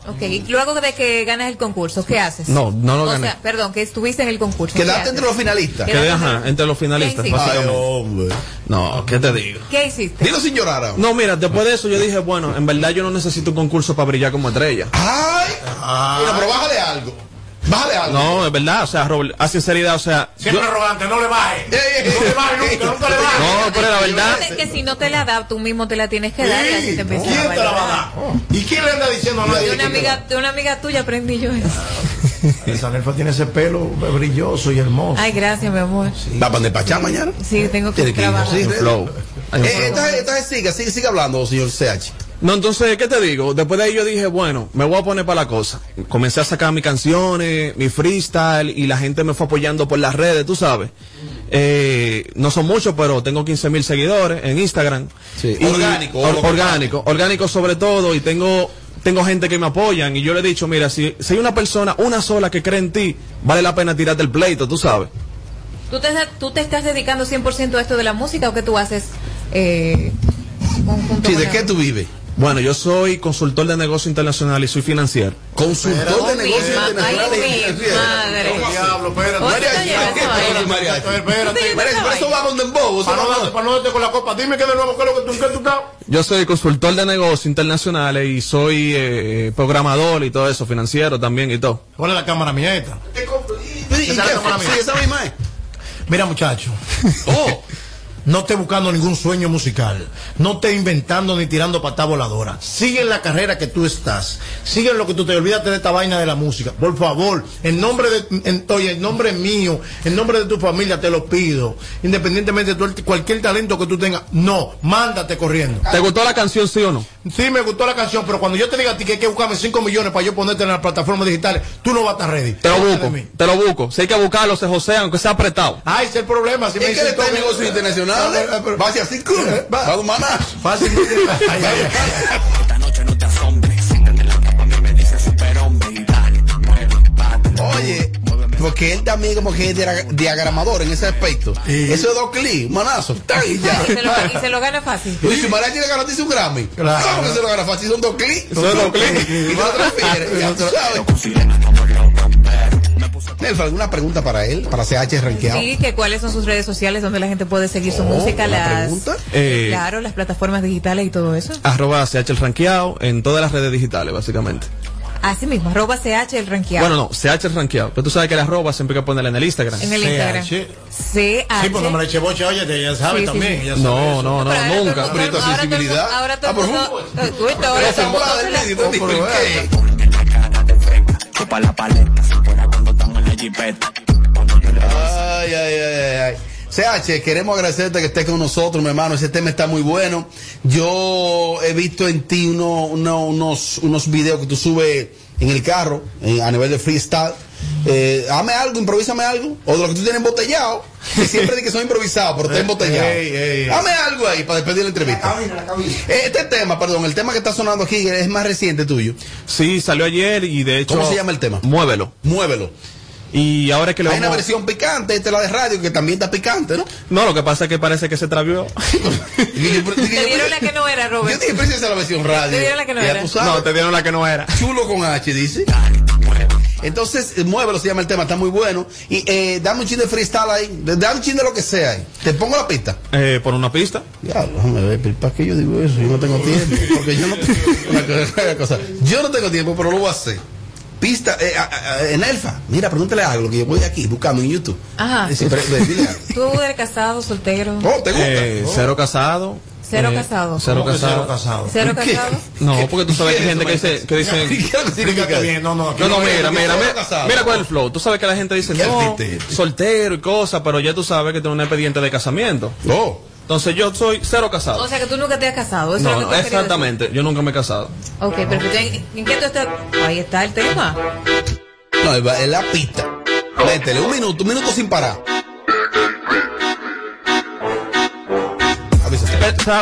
Ok, y luego de que ganas el concurso, ¿qué haces? No, no lo o gané. sea, perdón, que estuviste en el concurso. Quedaste entre los finalistas. Quedé ajá, entre los finalistas, ¿Qué? Ay, hombre. No, ¿qué te digo? ¿Qué hiciste? Dilo sin llorar. No, mira, después de eso yo dije, bueno, en verdad yo no necesito un concurso para brillar como estrella. Ay, mira, pero bájale algo. Bájale algo. No, es verdad, o sea, Robert, a sinceridad, o sea, yo- Siempre arrogante, no le baje. *laughs* No le baje nunca, nunca le baje. no, pero la verdad, Recuerden que si no te la da, tú mismo te la tienes que dar y así te ¿Quién a te la va a dar? ¿Y quién le anda diciendo a nadie? De una amiga, de una amiga tuya aprendí yo eso. *laughs* Esa Nelfa tiene ese pelo brilloso y hermoso. Ay, gracias, mi amor. ¿Va para despachar mañana? Sí, tengo que que ir, trabajar. sí. Eh, entonces, sigue, sigue hablando, señor CH. No, entonces, ¿qué te digo? Después de ahí yo dije, bueno, me voy a poner para la cosa. Comencé a sacar mis canciones, mi freestyle, y la gente me fue apoyando por las redes, tú sabes. Eh, no son muchos, pero tengo 15 mil seguidores en Instagram. Sí. Y- Orgánico, or- orgánico, orgánico sobre todo, y tengo tengo gente que me apoyan, y yo le he dicho, mira, si, si hay una persona, una sola que cree en ti, vale la pena tirarte el pleito, tú sabes. ¿Tú te, ¿Tú te estás dedicando 100% a esto de la música o qué tú haces eh, Sí, con ¿de qué tú vives? Bueno, yo soy consultor de negocio internacional y soy financiero. Consultor de negocios mi ma- internacionales. ay, mi madre. ¿Cómo diablo? Espérate. Oye, Mariachi, te llevas ¿qué esa pasa, vaina. Mariachi? Espérate. Pero eso va con dembow. eso Para no darte, con- para no darte con la copa. Dime que de nuevo, ¿qué es lo que tú, estás? Yo soy consultor de negocios internacionales y soy eh, programador y todo eso, financiero también y todo. ¿Cuál es la cámara mía esta? ¿Y Esa es qué? la cámara mía. Sí, esa misma es. Mira, muchacho. Oh, *laughs* No esté buscando ningún sueño musical. No esté inventando ni tirando patada voladora. Sigue en la carrera que tú estás. Sigue en lo que tú te olvídate de esta vaina de la música. Por favor, en nombre de, en, oye, en nombre mío, en nombre de tu familia, te lo pido. Independientemente de tu- cualquier talento que tú tengas, no, mándate corriendo. ¿Te gustó la canción, sí o no? Sí, me gustó la canción, pero cuando yo te diga a ti que hay que buscarme 5 millones para yo ponerte en las plataformas digitales, tú no vas a estar ready. Te lo busco, te lo busco. Si hay que buscarlo, se José, aunque sea apretado. Ah, ese es el problema. Si es que está en negocios Va hacia así, va a un maná. Fácil. Ay, ay, ay. Esta noche no te asombres. La me dice superhombre y. Oye, ¿por qué que él también como que es dia- diagramador en ese aspecto. Eso es dos clics, manazo. tan y ya. Se, lo, y se lo gana fácil. Y si Mariachi le garantiza un Grammy, Claro. ¿cómo que se lo gana fácil? Son dos clics. Son dos *laughs* clics. Y lo transfiere. Ya Nelfa, ¿alguna pregunta para él? Para CH rankeado. Sí, que cuáles son sus redes sociales donde la gente puede seguir su música, ¿una las, pregunta? Eh, claro, las plataformas digitales y todo eso. Arroba CH el rankeado en todas las redes digitales, básicamente. Así mismo, arroba CH el rankeado. Bueno, no, CH el rankeado. Pero tú sabes que la arroba siempre hay que ponerla en el Instagram. En el Instagram. Sí, CH. sí, porque me le eché boche, oye, ella sabe también. No, no, no, nunca. Pero esta ahora todo el mundo- sensibilidad. Ahora todo Ah, el por favor. eh, ahora todo el mundo la- Oh, jipeta. Ay, ay, ay, ay. CH, queremos agradecerte que estés con nosotros, mi hermano. Ese tema está muy bueno. Yo he visto en ti uno- uno- unos, unos videos que tú subes en el carro, en- a nivel de freestyle. Eh, dame algo, improvísame algo. O de lo que tú tienes embotellado, que siempre di que son improvisados, pero está *laughs* embotellado. Ey, ey, ey. Dame algo ahí para despedir la entrevista. Eh, Este tema, perdón, el tema que está sonando aquí es más reciente tuyo. Sí, salió ayer y de hecho. ¿Cómo se llama el tema? Muévelo. Muévelo. Y ahora es que le Hay una versión picante, esta es la de radio, que también está picante, ¿no? No, lo que pasa es que parece que se travió. Te dieron la que no era, Yo Robert. dije, pero esa es la versión radio. Te dieron la que no era. No, te dieron la que no era. Chulo con H, dice. Entonces, eh, muévelo, se llama el tema, está muy bueno. Y eh, dame un chin de freestyle ahí. Dame un chin de lo que sea ahí. Te pongo la pista. Eh, por una pista. Ya, déjame ver, ¿para qué yo digo eso? Yo no tengo tiempo. Porque yo no *laughs* cosa- una cosa. Yo no tengo tiempo, pero lo voy a hacer. Pista, eh, a- a- en Elfa, mira, pregúntale algo que yo voy aquí buscando en YouTube. Ajá. Dice, pero, pero, dile algo. *laughs* Tú eres casado, soltero. Oh, ¿te gusta? Eh, cero casado. Cero Eh, casado. Cero ¿Cómo que casado. cero casado? *laughs* No, porque tú sabes que hay gente que dice, que bien, no, no, no, mira, mira, mira, cuál es el flow. Tú sabes que la gente dice, ¿Qué no, este? soltero y cosas, pero ya tú sabes que tiene un expediente de casamiento. Oh. Entonces yo soy cero casado. O sea que tú nunca te has casado. Eso es lo No, que tú exactamente. Yo nunca me he casado. Ok, perfecto. ¿En, en qué tú estás? Ahí está el tema. No, es es la pista. Métele un minuto, un minuto sin parar.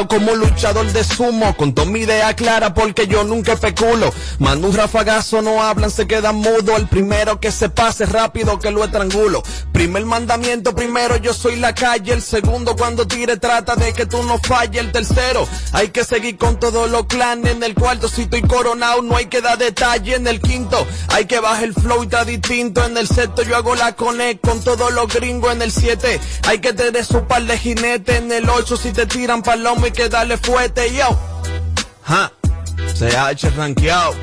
Como luchador de sumo, con toda mi idea clara porque yo nunca especulo. Mando un rafagazo, no hablan, se quedan mudo. El primero que se pase rápido que lo estrangulo. Primer mandamiento, primero yo soy la calle. El segundo cuando tire trata de que tú no falles. El tercero, hay que seguir con todos los clanes. En el cuarto si estoy coronado no hay que dar detalle. En el quinto, hay que bajar el flow y está distinto. En el sexto yo hago la connect con todos los gringos. En el siete, hay que tener su par de jinete. En el ocho si te tiran palomo hay que darle fuerte, yo. Ja, CH rankeado.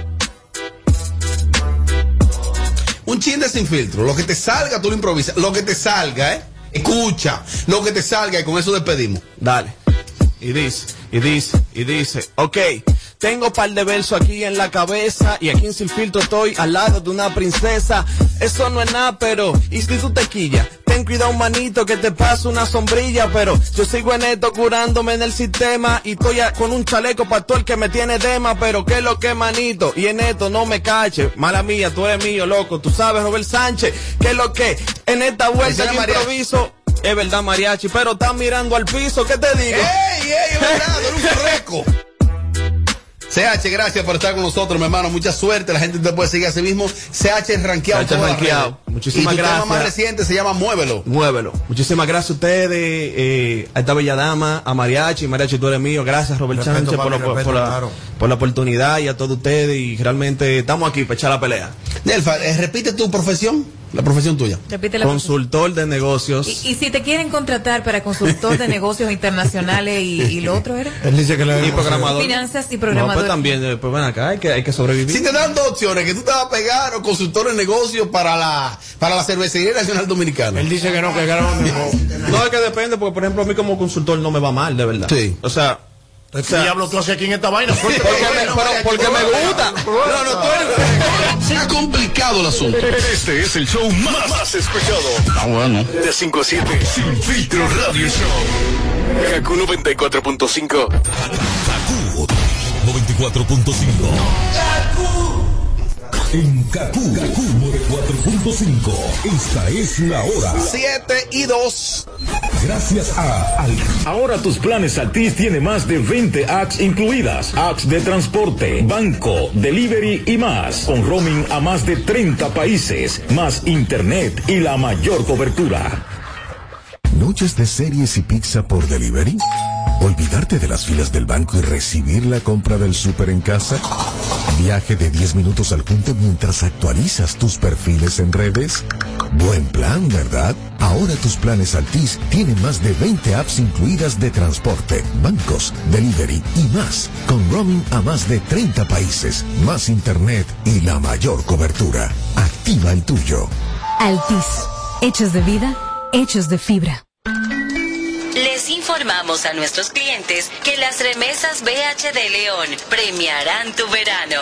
Un chin de sin filtro. Lo que te salga, tú lo improvisas. Lo que te salga, ¿eh? Escucha. Lo que te salga y con eso despedimos. Dale. Y dice, y dice, y dice, ok. Tengo par de versos aquí en la cabeza y aquí en Sin Filtro estoy al lado de una princesa. Eso no es nada, pero ¿y si tú te quillas? Ten cuidado, manito, que te pasa una sombrilla, pero yo sigo en esto curándome en el sistema y estoy con un chaleco para todo el que me tiene dema, pero ¿qué es lo que, manito? Y en esto no me cache. Mala mía, tú eres mío, loco. Tú sabes, Robert Sánchez, ¿qué es lo que? En esta vuelta yo mariachi. improviso. Es verdad, mariachi, pero estás mirando al piso, ¿qué te digo? ¡Ey, ey, es verdad! ¡Eres un! *laughs* CH, gracias por estar con nosotros, mi hermano. Mucha suerte. La gente te puede seguir a sí mismo. CH rankeado. en CH redes. Muchísimas y tu tema más reciente se llama Muévelo. Muévelo. Muchísimas gracias a ustedes, eh, a esta bella dama, a Mariachi. Mariachi, tú eres mío. Gracias, Robert Respeto, Sánchez, por, papi, la, por, la, claro. por la oportunidad y a todos ustedes. Y realmente estamos aquí para echar la pelea. Nelfa, eh, repite tu profesión, la profesión tuya. Repite la Consultor de negocios. y, y si te quieren contratar para consultor de *laughs* negocios internacionales y, y lo otro era Él dice que le y programador. finanzas y No, programador. pues también, eh, pues ven acá, hay que, hay que sobrevivir. Si te dan dos opciones, que tú te vas a pegar o consultor en negocios para la, para la cervecería nacional dominicana. Él dice que no, que grabó *laughs* No, es que depende, porque por ejemplo a mí como consultor no me va mal, de verdad. Sí. O sea, ¿Qué diablo tú haces aquí en esta vaina? porque me, pero- porque me gusta. No, no, tú eres... Se ha complicado el asunto. Este es el show más, más escuchado. Ah, bueno. De 5 a 7. Sin filtro radio show. Kaku 94.5. 94.5. en Kaku, Kaku 4.5. Esta es la hora. 7 y 2. Gracias a Al. Ahora tus planes Altis tiene más de 20 apps incluidas. Apps de transporte, banco, delivery y más. Con roaming a más de 30 países, más internet y la mayor cobertura. ¿Noches de series y pizza por delivery? ¿Olvidarte de las filas del banco y recibir la compra del súper en casa? ¿Viaje de 10 minutos al punto mientras actualizas tus perfiles en redes? Buen plan, ¿verdad? Ahora tus planes Altis tienen más de 20 apps incluidas de transporte, bancos, delivery y más, con roaming a más de 30 países, más internet y la mayor cobertura. Activa el tuyo. Altis. Hechos de vida, hechos de fibra. Informamos a nuestros clientes que las remesas BH de León premiarán tu verano.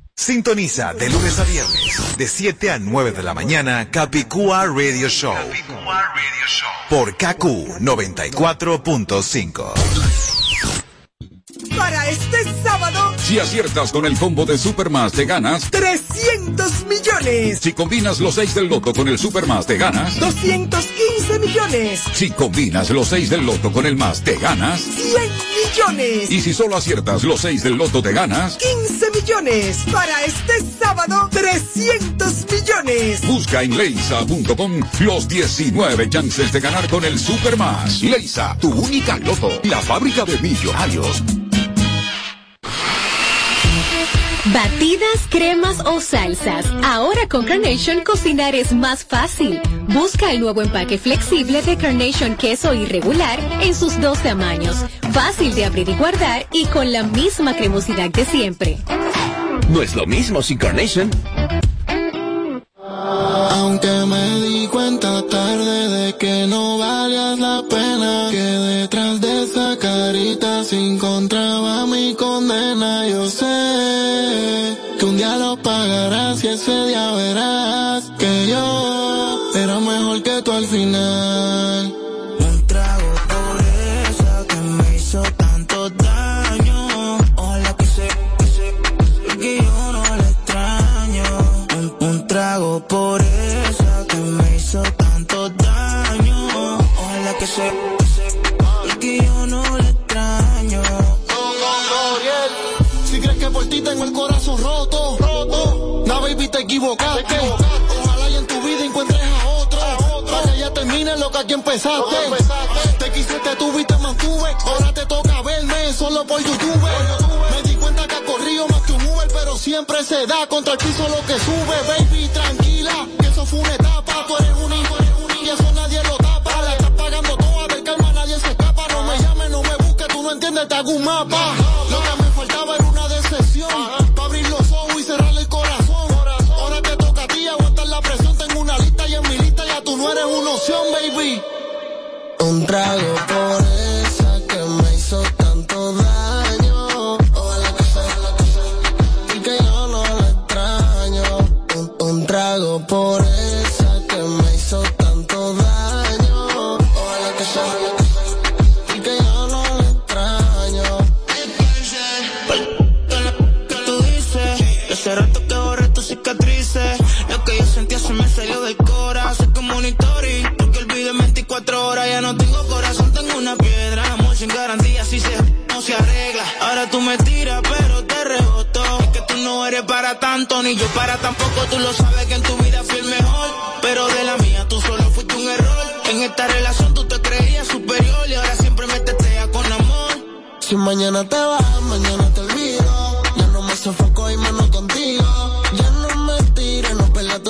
Sintoniza de lunes a viernes, de 7 a 9 de la mañana, Capicúa Radio Show. Por KQ 94.5. Para este sábado, Si aciertas con el combo de Supermas te ganas 300 millones, Si combinas los 6 del loto con el Supermas te ganas 215 millones, Si combinas los 6 del loto con el más te ganas 100 millones, Y si solo aciertas los 6 del loto te ganas 15 millones. Para este sábado, 300 millones. Busca en leisa.com los 19 chances de ganar con el Supermas. Leisa, tu única loto, la fábrica de millonarios. Batidas, cremas o salsas. Ahora con Carnation cocinar es más fácil. Busca el nuevo empaque flexible de Carnation queso irregular en sus dos tamaños. Fácil de abrir y guardar y con la misma cremosidad de siempre. No es lo mismo sin Carnation. Aunque me di cuenta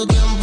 no pierdas tu tiempo.